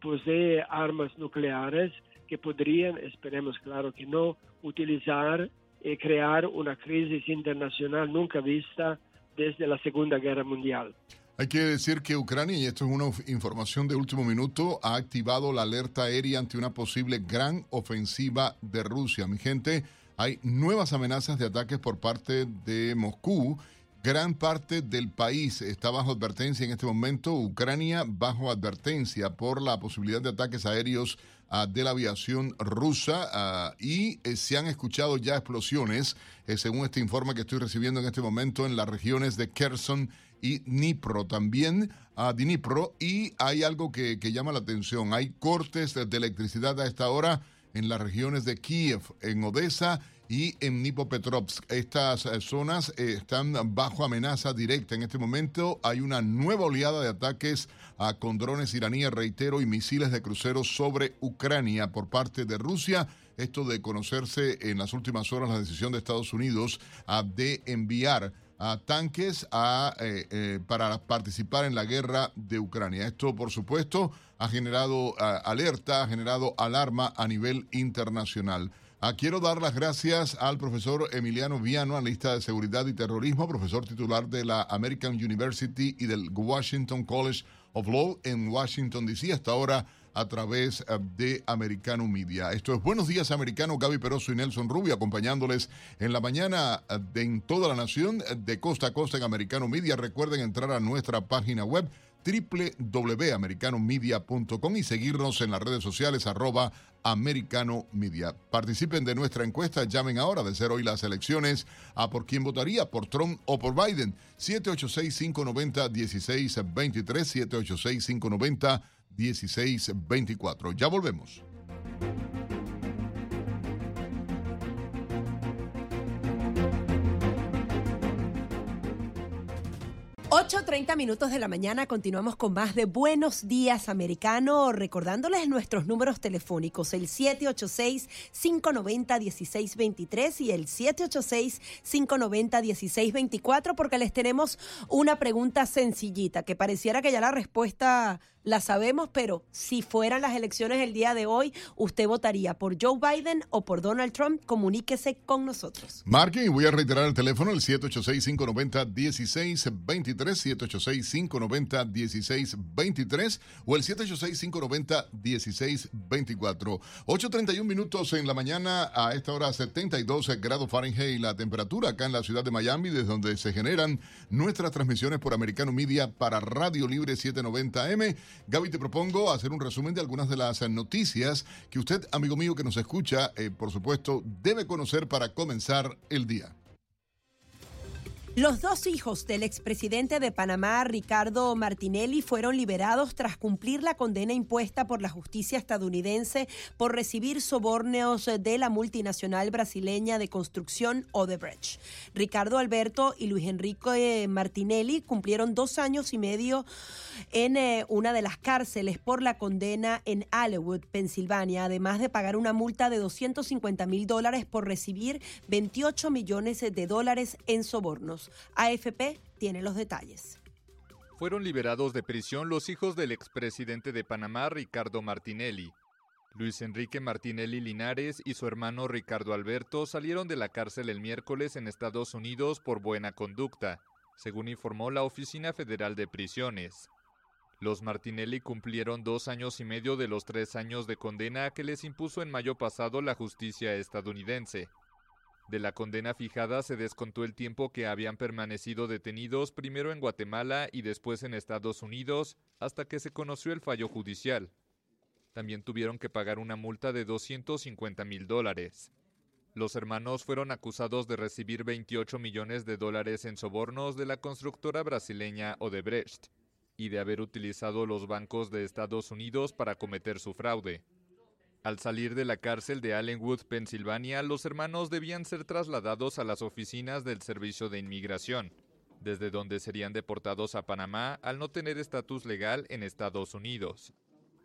[SPEAKER 17] posee armas nucleares que podrían, esperemos claro que no, utilizar y crear una crisis internacional nunca vista desde la Segunda Guerra Mundial.
[SPEAKER 2] Hay que decir que Ucrania, y esto es una información de último minuto, ha activado la alerta aérea ante una posible gran ofensiva de Rusia. Mi gente, hay nuevas amenazas de ataques por parte de Moscú. Gran parte del país está bajo advertencia en este momento. Ucrania bajo advertencia por la posibilidad de ataques aéreos ah, de la aviación rusa ah, y eh, se han escuchado ya explosiones, eh, según este informe que estoy recibiendo en este momento, en las regiones de Kherson y Dnipro. También a ah, Dnipro y hay algo que, que llama la atención. Hay cortes de electricidad a esta hora en las regiones de Kiev, en Odessa y en Nipopetrovsk. Estas eh, zonas eh, están bajo amenaza directa. En este momento hay una nueva oleada de ataques a, con drones iraníes, reitero, y misiles de cruceros sobre Ucrania por parte de Rusia. Esto de conocerse en las últimas horas la decisión de Estados Unidos de enviar a tanques a, eh, para participar en la guerra de Ucrania. Esto, por supuesto, ha generado alerta, ha generado alarma a nivel internacional. Ah, quiero dar las gracias al profesor Emiliano Viano, analista de seguridad y terrorismo, profesor titular de la American University y del Washington College of Law en Washington, D.C. Hasta ahora a través eh, de Americano Media. Esto es Buenos Días Americano, Gaby Peroso y Nelson Rubio acompañándoles en la mañana eh, de, en toda la nación, eh, de costa a costa en Americano Media. Recuerden entrar a nuestra página web www.americanomedia.com y seguirnos en las redes sociales arroba americano media. Participen de nuestra encuesta, llamen ahora de ser hoy las elecciones a por quién votaría, por Trump o por Biden. 786-590-1623, 786-590-1624. Ya volvemos.
[SPEAKER 1] 8.30 minutos de la mañana continuamos con más de Buenos Días Americano, recordándoles nuestros números telefónicos, el 786-590-1623 y el 786-590-1624, porque les tenemos una pregunta sencillita, que pareciera que ya la respuesta la sabemos, pero si fueran las elecciones el día de hoy, ¿usted votaría por Joe Biden o por Donald Trump? Comuníquese con nosotros.
[SPEAKER 2] Marquen y voy a reiterar el teléfono, el 786-590-1623, 786-590-1623 o el 786-590-1624. 8.31 minutos en la mañana, a esta hora 72 grados Fahrenheit la temperatura acá en la ciudad de Miami, desde donde se generan nuestras transmisiones por Americano Media para Radio Libre 790M Gaby, te propongo hacer un resumen de algunas de las noticias que usted, amigo mío que nos escucha, eh, por supuesto, debe conocer para comenzar el día.
[SPEAKER 1] Los dos hijos del expresidente de Panamá, Ricardo Martinelli, fueron liberados tras cumplir la condena impuesta por la justicia estadounidense por recibir soborneos de la multinacional brasileña de construcción Odebrecht. Ricardo Alberto y Luis Enrique Martinelli cumplieron dos años y medio en eh, una de las cárceles por la condena en Allewood, Pensilvania, además de pagar una multa de 250 mil dólares por recibir 28 millones de dólares en sobornos. AFP tiene los detalles.
[SPEAKER 3] Fueron liberados de prisión los hijos del expresidente de Panamá, Ricardo Martinelli. Luis Enrique Martinelli Linares y su hermano Ricardo Alberto salieron de la cárcel el miércoles en Estados Unidos por buena conducta, según informó la Oficina Federal de Prisiones. Los Martinelli cumplieron dos años y medio de los tres años de condena que les impuso en mayo pasado la justicia estadounidense. De la condena fijada se descontó el tiempo que habían permanecido detenidos primero en Guatemala y después en Estados Unidos hasta que se conoció el fallo judicial. También tuvieron que pagar una multa de 250 mil dólares. Los hermanos fueron acusados de recibir 28 millones de dólares en sobornos de la constructora brasileña Odebrecht y de haber utilizado los bancos de Estados Unidos para cometer su fraude. Al salir de la cárcel de Allenwood, Pensilvania, los hermanos debían ser trasladados a las oficinas del Servicio de Inmigración, desde donde serían deportados a Panamá al no tener estatus legal en Estados Unidos.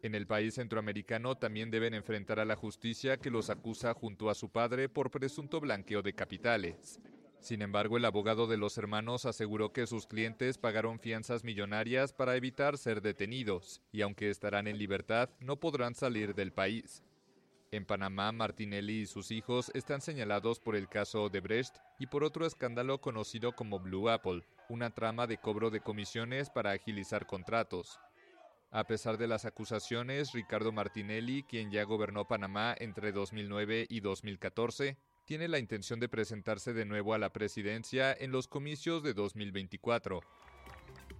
[SPEAKER 3] En el país centroamericano también deben enfrentar a la justicia que los acusa junto a su padre por presunto blanqueo de capitales. Sin embargo, el abogado de los hermanos aseguró que sus clientes pagaron fianzas millonarias para evitar ser detenidos y aunque estarán en libertad, no podrán salir del país. En Panamá, Martinelli y sus hijos están señalados por el caso de Brecht y por otro escándalo conocido como Blue Apple, una trama de cobro de comisiones para agilizar contratos. A pesar de las acusaciones, Ricardo Martinelli, quien ya gobernó Panamá entre 2009 y 2014, tiene la intención de presentarse de nuevo a la presidencia en los comicios de 2024.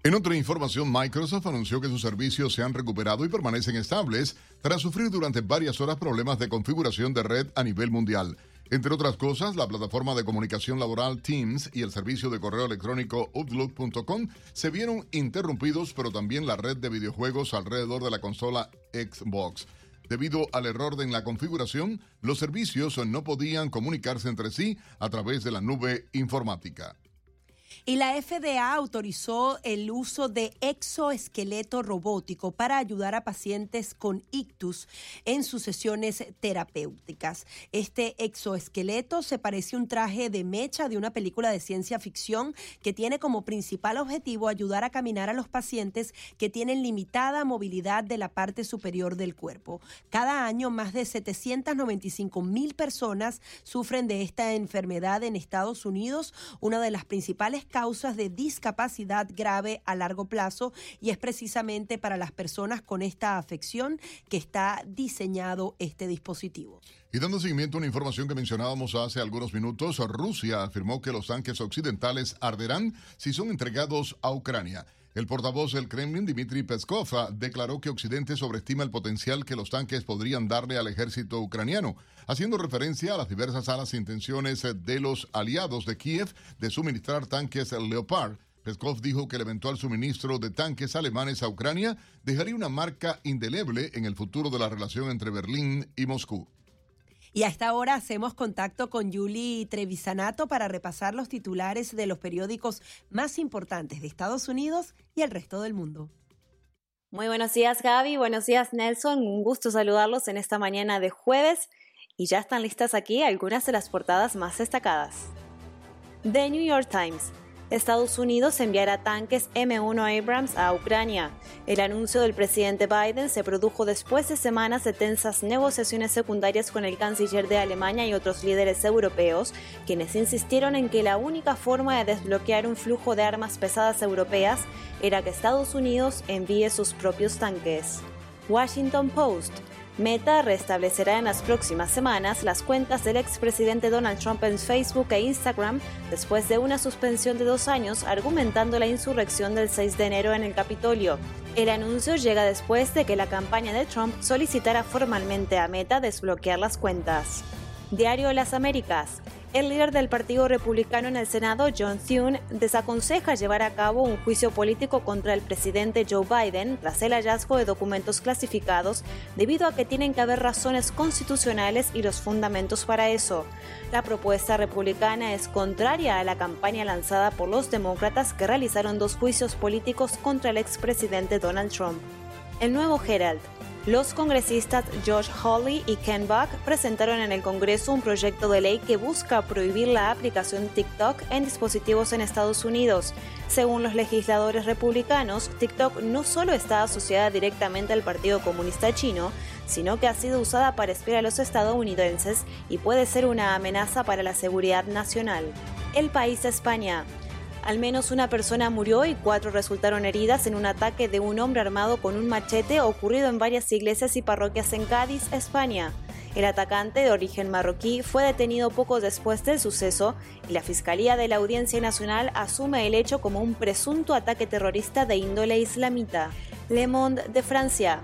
[SPEAKER 2] En otra información, Microsoft anunció que sus servicios se han recuperado y permanecen estables tras sufrir durante varias horas problemas de configuración de red a nivel mundial. Entre otras cosas, la plataforma de comunicación laboral Teams y el servicio de correo electrónico Outlook.com se vieron interrumpidos, pero también la red de videojuegos alrededor de la consola Xbox. Debido al error en la configuración, los servicios no podían comunicarse entre sí a través de la nube informática.
[SPEAKER 1] Y la FDA autorizó el uso de exoesqueleto robótico para ayudar a pacientes con ictus en sus sesiones terapéuticas. Este exoesqueleto se parece a un traje de mecha de una película de ciencia ficción que tiene como principal objetivo ayudar a caminar a los pacientes que tienen limitada movilidad de la parte superior del cuerpo. Cada año más de 795 mil personas sufren de esta enfermedad en Estados Unidos, una de las principales causas de discapacidad grave a largo plazo y es precisamente para las personas con esta afección que está diseñado este dispositivo.
[SPEAKER 2] Y dando seguimiento a una información que mencionábamos hace algunos minutos, Rusia afirmó que los tanques occidentales arderán si son entregados a Ucrania. El portavoz del Kremlin, Dmitry Peskov, declaró que Occidente sobreestima el potencial que los tanques podrían darle al ejército ucraniano, haciendo referencia a las diversas alas e intenciones de los aliados de Kiev de suministrar tanques Leopard. Peskov dijo que el eventual suministro de tanques alemanes a Ucrania dejaría una marca indeleble en el futuro de la relación entre Berlín y Moscú.
[SPEAKER 1] Y a esta hora hacemos contacto con Julie Trevisanato para repasar los titulares de los periódicos más importantes de Estados Unidos y el resto del mundo.
[SPEAKER 18] Muy buenos días Gaby, buenos días Nelson, un gusto saludarlos en esta mañana de jueves y ya están listas aquí algunas de las portadas más destacadas. The New York Times. Estados Unidos enviará tanques M1 Abrams a Ucrania. El anuncio del presidente Biden se produjo después de semanas de tensas negociaciones secundarias con el canciller de Alemania y otros líderes europeos, quienes insistieron en que la única forma de desbloquear un flujo de armas pesadas europeas era que Estados Unidos envíe sus propios tanques. Washington Post. Meta restablecerá en las próximas semanas las cuentas del expresidente Donald Trump en Facebook e Instagram después de una suspensión de dos años argumentando la insurrección del 6 de enero en el Capitolio. El anuncio llega después de que la campaña de Trump solicitara formalmente a Meta desbloquear las cuentas. Diario Las Américas. El líder del Partido Republicano en el Senado, John Thune, desaconseja llevar a cabo un juicio político contra el presidente Joe Biden tras el hallazgo de documentos clasificados debido a que tienen que haber razones constitucionales y los fundamentos para eso. La propuesta republicana es contraria a la campaña lanzada por los demócratas que realizaron dos juicios políticos contra el expresidente Donald Trump. El nuevo Herald los congresistas Josh Hawley y Ken Buck presentaron en el Congreso un proyecto de ley que busca prohibir la aplicación TikTok en dispositivos en Estados Unidos. Según los legisladores republicanos, TikTok no solo está asociada directamente al Partido Comunista Chino, sino que ha sido usada para espiar a los estadounidenses y puede ser una amenaza para la seguridad nacional. El país de España. Al menos una persona murió y cuatro resultaron heridas en un ataque de un hombre armado con un machete ocurrido en varias iglesias y parroquias en Cádiz, España. El atacante de origen marroquí fue detenido poco después del suceso y la Fiscalía de la Audiencia Nacional asume el hecho como un presunto ataque terrorista de índole islamita. Le Monde de Francia.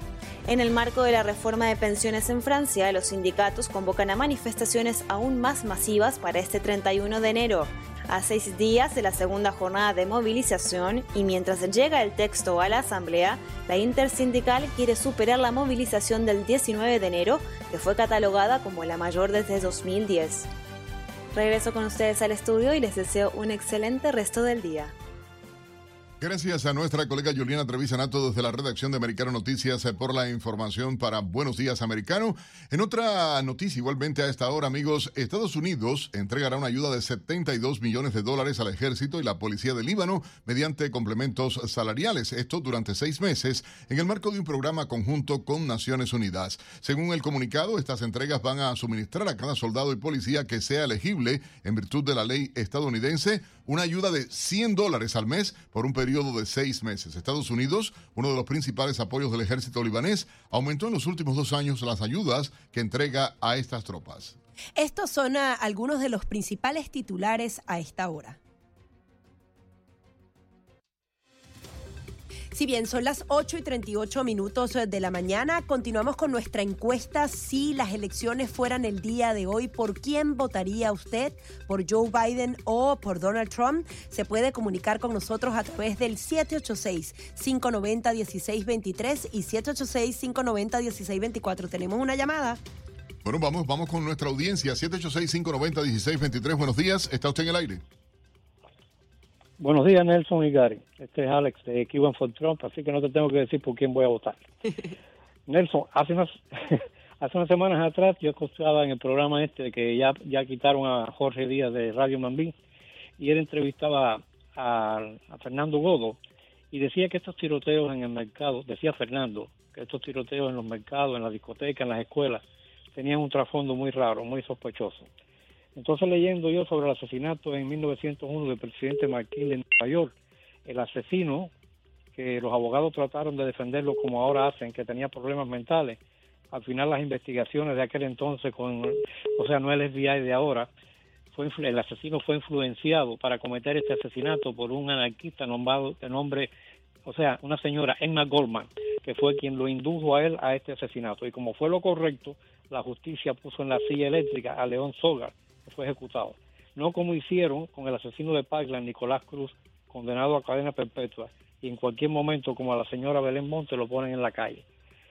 [SPEAKER 18] En el marco de la reforma de pensiones en Francia, los sindicatos convocan a manifestaciones aún más masivas para este 31 de enero a seis días de la segunda jornada de movilización y mientras llega el texto a la Asamblea, la intersindical quiere superar la movilización del 19 de enero, que fue catalogada como la mayor desde 2010. Regreso con ustedes al estudio y les deseo un excelente resto del día.
[SPEAKER 2] Gracias a nuestra colega Juliana Trevisanato desde la redacción de Americano Noticias eh, por la información para Buenos Días Americano. En otra noticia, igualmente a esta hora, amigos, Estados Unidos entregará una ayuda de 72 millones de dólares al ejército y la policía de Líbano mediante complementos salariales. Esto durante seis meses en el marco de un programa conjunto con Naciones Unidas. Según el comunicado, estas entregas van a suministrar a cada soldado y policía que sea elegible en virtud de la ley estadounidense una ayuda de 100 dólares al mes por un periodo de seis meses. Estados Unidos, uno de los principales apoyos del ejército libanés, aumentó en los últimos dos años las ayudas que entrega a estas tropas.
[SPEAKER 1] Estos son ah, algunos de los principales titulares a esta hora. Si bien son las 8 y 38 minutos de la mañana, continuamos con nuestra encuesta. Si las elecciones fueran el día de hoy, ¿por quién votaría usted? ¿Por Joe Biden o por Donald Trump? Se puede comunicar con nosotros a través del 786-590-1623 y 786-590-1624. Tenemos una llamada.
[SPEAKER 2] Bueno, vamos, vamos con nuestra audiencia. 786-590-1623. Buenos días. ¿Está usted en el aire?
[SPEAKER 19] Buenos días, Nelson y Gary. Este es Alex de Cuban for Trump, así que no te tengo que decir por quién voy a votar. Nelson, hace unas, hace unas semanas atrás yo estaba en el programa este que ya, ya quitaron a Jorge Díaz de Radio Mambí y él entrevistaba a, a Fernando Godo y decía que estos tiroteos en el mercado, decía Fernando, que estos tiroteos en los mercados, en la discoteca, en las escuelas, tenían un trasfondo muy raro, muy sospechoso. Entonces leyendo yo sobre el asesinato en 1901 del presidente Marquín de Nueva York, el asesino, que los abogados trataron de defenderlo como ahora hacen, que tenía problemas mentales, al final las investigaciones de aquel entonces, con, o sea, no el FBI de ahora, fue, el asesino fue influenciado para cometer este asesinato por un anarquista nombrado de nombre, o sea, una señora, Emma Goldman, que fue quien lo indujo a él a este asesinato. Y como fue lo correcto, la justicia puso en la silla eléctrica a León Sogar, fue ejecutado. No como hicieron con el asesino de Parkland, Nicolás Cruz, condenado a cadena perpetua, y en cualquier momento, como a la señora Belén Monte, lo ponen en la calle.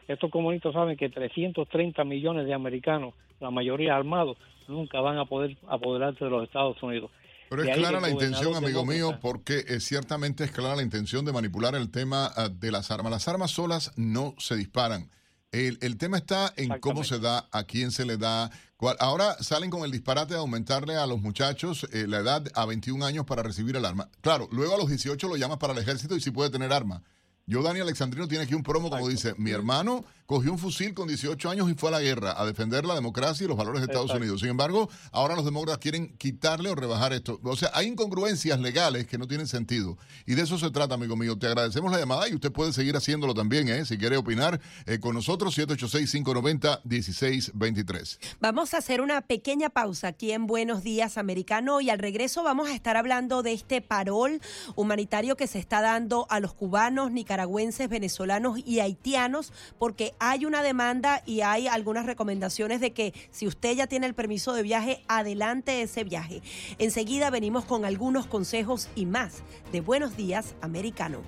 [SPEAKER 19] Estos comunistas saben que 330 millones de americanos, la mayoría armados, nunca van a poder apoderarse de los Estados Unidos.
[SPEAKER 2] Pero es clara la intención, amigo mío, porque eh, ciertamente es clara la intención de manipular el tema ah, de las armas. Las armas solas no se disparan. El, el tema está en cómo se da, a quién se le da, Ahora salen con el disparate de aumentarle a los muchachos eh, la edad a 21 años para recibir el arma. Claro, luego a los 18 lo llamas para el ejército y sí puede tener arma. Yo, Dani Alexandrino, tiene aquí un promo como dice, mi hermano cogió un fusil con 18 años y fue a la guerra a defender la democracia y los valores de Estados Unidos. Sin embargo, ahora los demócratas quieren quitarle o rebajar esto. O sea, hay incongruencias legales que no tienen sentido. Y de eso se trata, amigo mío. Te agradecemos la llamada y usted puede seguir haciéndolo también, ¿eh? si quiere opinar eh, con nosotros, 786-590-1623.
[SPEAKER 1] Vamos a hacer una pequeña pausa aquí en Buenos Días Americano y al regreso vamos a estar hablando de este parol humanitario que se está dando a los cubanos, nicaragüenses, venezolanos y haitianos porque hay una demanda y hay algunas recomendaciones de que si usted ya tiene el permiso de viaje, adelante ese viaje. Enseguida venimos con algunos consejos y más de Buenos Días Americano.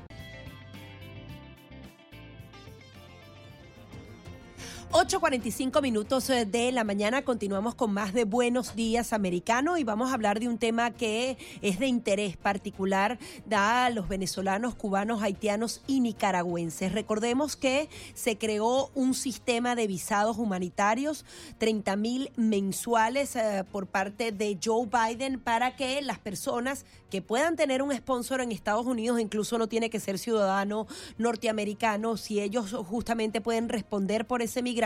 [SPEAKER 1] 8.45 minutos eh, de la mañana continuamos con más de Buenos Días Americano y vamos a hablar de un tema que es de interés particular a los venezolanos, cubanos, haitianos y nicaragüenses. Recordemos que se creó un sistema de visados humanitarios, 30 mil mensuales eh, por parte de Joe Biden para que las personas que puedan tener un sponsor en Estados Unidos, incluso no tiene que ser ciudadano norteamericano, si ellos justamente pueden responder por ese migrante,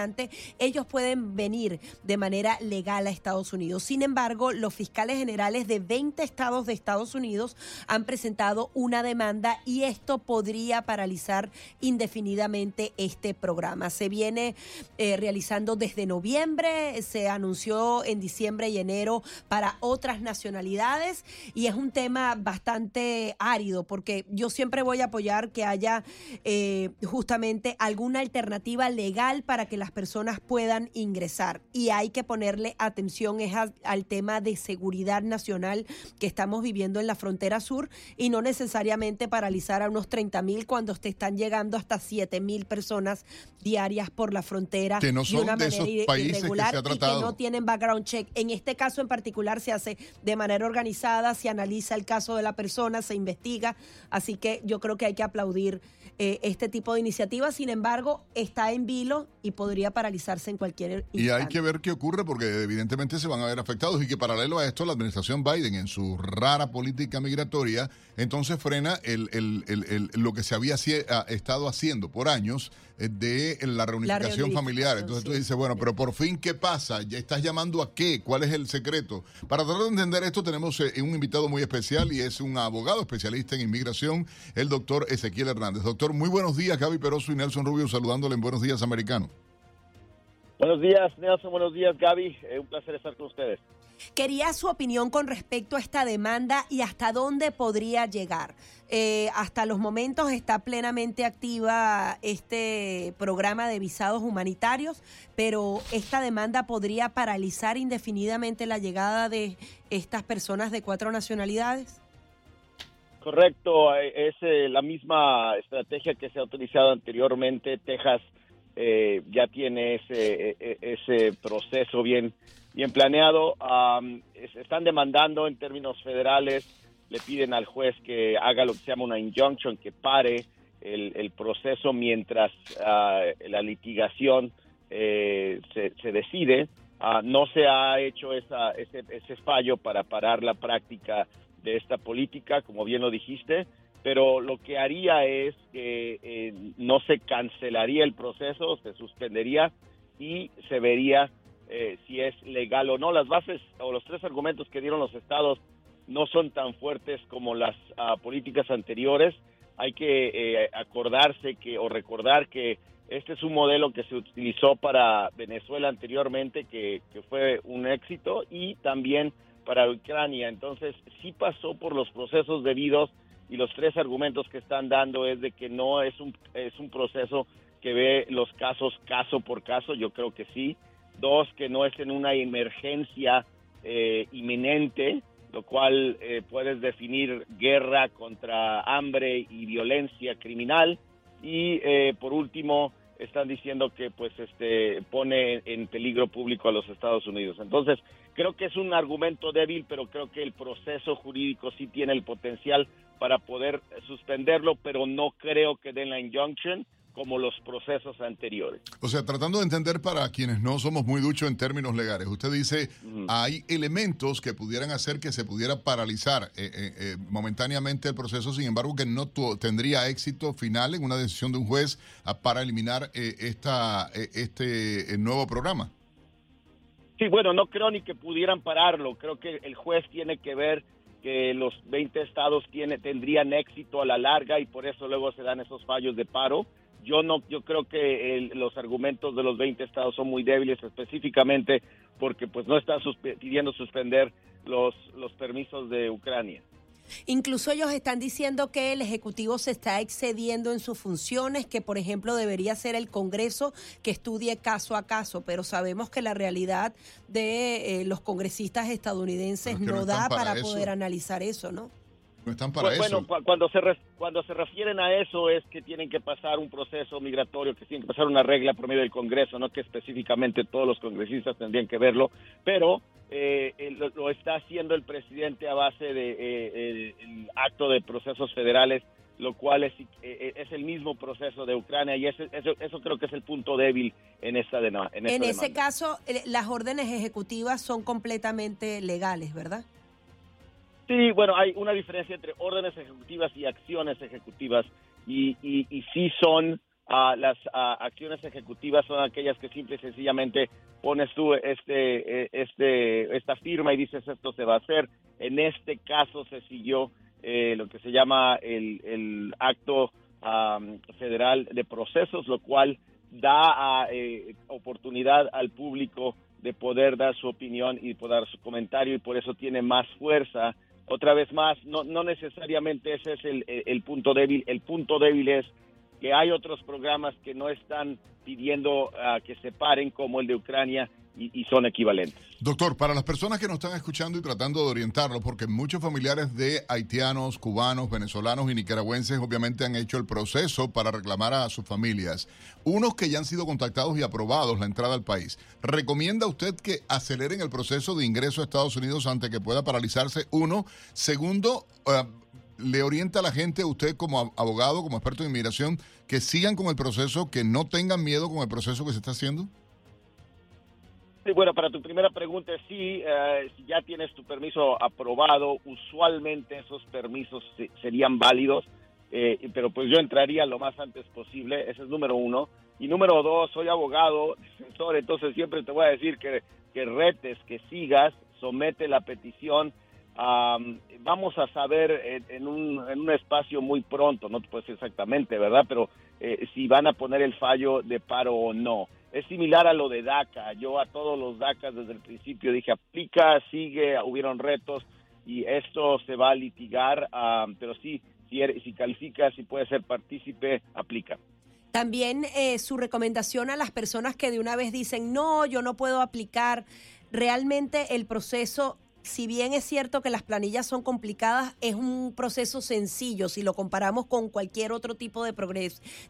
[SPEAKER 1] ellos pueden venir de manera legal a Estados Unidos. Sin embargo, los fiscales generales de 20 estados de Estados Unidos han presentado una demanda y esto podría paralizar indefinidamente este programa. Se viene eh, realizando desde noviembre, se anunció en diciembre y enero para otras nacionalidades y es un tema bastante árido, porque yo siempre voy a apoyar que haya eh, justamente alguna alternativa legal para que las personas puedan ingresar. Y hay que ponerle atención es al tema de seguridad nacional que estamos viviendo en la frontera sur y no necesariamente paralizar a unos 30 mil cuando te están llegando hasta 7 mil personas diarias por la frontera
[SPEAKER 2] que no son
[SPEAKER 1] de una
[SPEAKER 2] de
[SPEAKER 1] manera
[SPEAKER 2] esos países que
[SPEAKER 1] irregular
[SPEAKER 2] se ha
[SPEAKER 1] y que no tienen background check. En este caso en particular se hace de manera organizada, se analiza el caso de la persona, se investiga, así que yo creo que hay que aplaudir eh, este tipo de iniciativas. Sin embargo, está en vilo y podría paralizarse en cualquier
[SPEAKER 2] Y hay
[SPEAKER 1] instante.
[SPEAKER 2] que ver qué ocurre porque evidentemente se van a ver afectados y que paralelo a esto la administración Biden en su rara política migratoria entonces frena el, el- el- el- lo que se había ha estado haciendo por años eh, de la reunificación familiar. Entonces tú dices, bueno, pero por fin, ¿qué pasa? ¿Ya estás llamando a qué? ¿Cuál es el secreto? Para tratar de entender esto tenemos eh, un invitado muy especial y es un abogado especialista en inmigración, el doctor Ezequiel Hernández. Doctor, muy buenos días, Gaby Peroso y Nelson Rubio saludándole en Buenos Días Americano.
[SPEAKER 20] Buenos días, Nelson. Buenos días, Gaby. Eh, un placer estar con ustedes.
[SPEAKER 1] Quería su opinión con respecto a esta demanda y hasta dónde podría llegar. Eh, hasta los momentos está plenamente activa este programa de visados humanitarios, pero esta demanda podría paralizar indefinidamente la llegada de estas personas de cuatro nacionalidades.
[SPEAKER 20] Correcto, eh, es eh, la misma estrategia que se ha utilizado anteriormente. Texas eh, ya tiene ese, eh, ese proceso bien, bien planeado. Es- están demandando en términos federales, le piden al juez que haga lo que se llama una injunction, que pare el, el proceso mientras ah, la litigación eh, se, se decide. Ah, no se ha hecho esa, ese, ese fallo para parar la práctica de esta política, como bien lo dijiste, pero lo que haría es que eh, no se cancelaría el proceso, se suspendería y se vería eh, si es legal o no. Las bases o los tres argumentos que dieron los estados no son tan fuertes como las ah, políticas anteriores. Hay que eh, acordarse que o recordar que este es un modelo que se utilizó para Venezuela anteriormente, que, que fue un éxito, y también para Ucrania. Entonces, sí pasó por los procesos debidos y los tres argumentos que están dando es de que no es un, es un proceso que ve los casos caso por caso, yo creo que sí. Dos, que no es en una emergencia eh, inminente, lo cual eh, puedes definir guerra contra hambre y violencia criminal. Y eh, por último, están diciendo que pues este pone en peligro público a los Estados Unidos. Entonces, creo que es un argumento débil, pero creo que el proceso jurídico sí tiene el potencial para poder suspenderlo, pero no creo que den la injunction como los procesos anteriores.
[SPEAKER 2] O sea, tratando de entender para quienes no somos muy duchos en términos legales, usted dice, hay elementos que pudieran hacer que se pudiera paralizar eh, eh, eh, momentáneamente el proceso, sin embargo, que no tu- tendría éxito final en una decisión de un juez ah, para eliminar eh, esta, eh, este nuevo programa.
[SPEAKER 20] Sí, bueno, no creo ni que pudieran pararlo. Creo que el juez tiene que ver que los 20 estados tiene, tendrían éxito a la larga y por eso luego se dan esos fallos de paro. Yo no, yo creo que el- los argumentos de los 20 estados son muy débiles, específicamente porque pues no están suspe- pidiendo suspender los los permisos de Ucrania.
[SPEAKER 1] Incluso ellos están diciendo que el Ejecutivo se está excediendo en sus funciones, que por ejemplo debería ser el Congreso que estudie caso a caso, pero sabemos que la realidad de eh, los congresistas estadounidenses
[SPEAKER 20] no
[SPEAKER 1] da
[SPEAKER 20] para
[SPEAKER 1] para poder analizar eso, ¿no?
[SPEAKER 2] No están
[SPEAKER 20] Bu- bueno, cu- cuando se re- cuando se refieren a eso es que tienen que pasar un proceso migratorio, que tienen que pasar una regla por medio del Congreso, no que específicamente todos los congresistas tendrían que verlo, pero eh, eh, lo, lo está haciendo el presidente a base de eh, el, el acto de procesos federales, lo cual es, eh, es el mismo proceso de Ucrania y ese- eso, eso creo que es el punto débil en esta de en, esta
[SPEAKER 1] En ese
[SPEAKER 20] demanda.
[SPEAKER 1] caso, eh, las órdenes ejecutivas son completamente legales, ¿verdad?
[SPEAKER 20] Sí, bueno, hay una diferencia entre órdenes ejecutivas y acciones ejecutivas y, y, y sí son ah, las ah, acciones ejecutivas son aquellas que simple y sencillamente pones tú este eh, este esta firma y dices esto se va a hacer. En este caso se siguió eh, lo que se llama el, el acto am, federal de procesos, lo cual da ah, eh, oportunidad al público de poder dar su opinión y poder dar su comentario y por eso tiene más fuerza. Otra vez más, no, no necesariamente ese es el, el- punto débil. El punto débil es que hay otros programas que no están pidiendo ah, que se paren como el de Ucrania y, son equivalentes.
[SPEAKER 2] Doctor, para las personas que nos están escuchando y tratando de orientarlo, porque muchos familiares de haitianos, cubanos, venezolanos y nicaragüenses obviamente han hecho el proceso para reclamar a sus familias, unos que ya han sido contactados y aprobados la entrada al país, ¿recomienda usted que aceleren el proceso de ingreso a Estados Unidos antes que pueda paralizarse? Uno. Segundo, eh, le orienta a la gente, usted como abogado, como experto en inmigración, que sigan con el proceso, que no tengan miedo con el proceso que se está haciendo?
[SPEAKER 20] Sí, bueno, para tu primera pregunta, sí, eh, si ya tienes tu permiso aprobado, usualmente esos permisos serían válidos, eh, pero pues yo entraría lo más antes posible, ese es número uno. Y número dos, soy abogado, defensor, entonces siempre te voy a decir que, que retes, que sigas, somete la petición. Vamos a saber en, un, en un espacio muy pronto, no te puedo decir exactamente, ¿verdad? Pero eh, si van a poner el fallo de paro o no es similar a lo de DACA. Yo a todos los DACA desde el principio dije, aplica, sigue, hubieron retos y esto se va a litigar, pero sí, si, si califica, si puede ser partícipe, aplica.
[SPEAKER 1] También eh, su recomendación a las personas que de una vez dicen, no, yo no puedo aplicar, realmente el proceso si bien es cierto que las planillas son complicadas, es un proceso sencillo si lo comparamos con cualquier otro tipo de,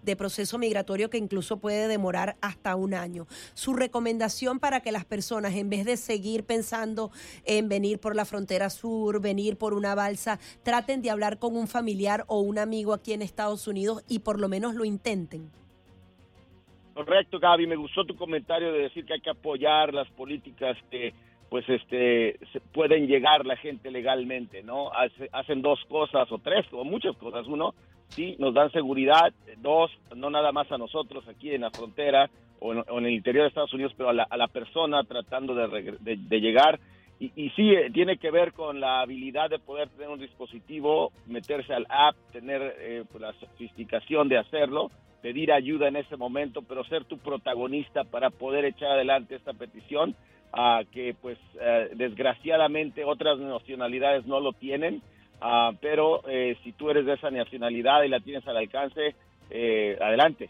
[SPEAKER 1] de proceso migratorio que incluso puede demorar hasta un año. Su recomendación para que las personas, en vez de seguir pensando en venir por la frontera sur, venir por una balsa, traten de hablar con un familiar o un amigo aquí en Estados Unidos y por lo menos lo intenten.
[SPEAKER 20] Correcto, Gaby. Me gustó tu comentario de decir que hay que apoyar las políticas de pues este pueden llegar la gente legalmente, ¿no? hacen dos cosas o tres o muchas cosas. Uno, sí, nos dan seguridad. Dos, no nada más a nosotros aquí en la frontera o en, el interior de Estados Unidos, pero a la, persona tratando de, llegar. Y, y, sí, eh, tiene que ver con la habilidad de poder tener un dispositivo, meterse al app, tener eh, pues, la sofisticación de hacerlo, pedir ayuda en ese momento, pero ser tu protagonista para poder echar adelante esta petición que pues eh, desgraciadamente otras nacionalidades no lo tienen, ah, pero eh, si tú eres de esa nacionalidad y la tienes al alcance, eh, adelante.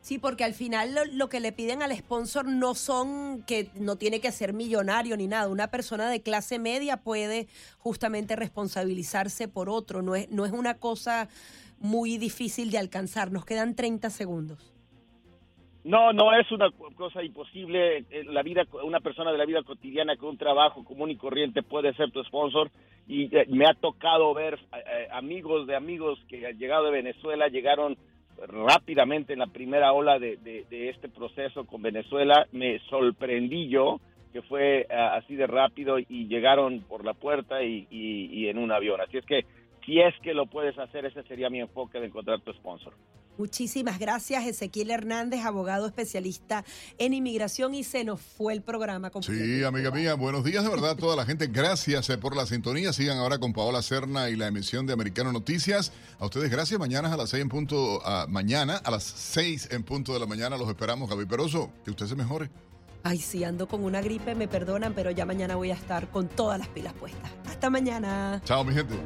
[SPEAKER 1] Sí, porque al final lo, que le piden al sponsor no son que no tiene que ser millonario ni nada. Una persona de clase media puede justamente responsabilizarse por otro. No es, no es una cosa muy difícil de alcanzar. Nos quedan 30 segundos.
[SPEAKER 20] No, no es una cosa imposible. Eh, la vida, una persona de la vida cotidiana con un trabajo común y corriente puede ser tu sponsor. Y eh, me ha tocado ver eh, amigos de amigos que han llegado de Venezuela, llegaron rápidamente en la primera ola de, este proceso con Venezuela. Me sorprendí yo que fue así de rápido y llegaron por la puerta y, y en un avión. Así es que si es que lo puedes hacer, ese sería mi enfoque de encontrar tu sponsor.
[SPEAKER 1] Muchísimas gracias, Ezequiel Hernández, abogado especialista en inmigración y se nos fue el programa.
[SPEAKER 2] Sí, amiga mía, buenos días de verdad a toda la gente. Gracias eh, por la sintonía. Sigan ahora con Paola Cerna y la emisión de Americano Noticias. A ustedes gracias. Mañana a las seis en punto, mañana a las seis en punto de la mañana los esperamos. Gaby Peroso, que usted se mejore.
[SPEAKER 1] Ay, sí, ando con una gripe, me perdonan, pero ya mañana voy a estar con todas las pilas puestas. Hasta mañana.
[SPEAKER 2] Chao, mi gente.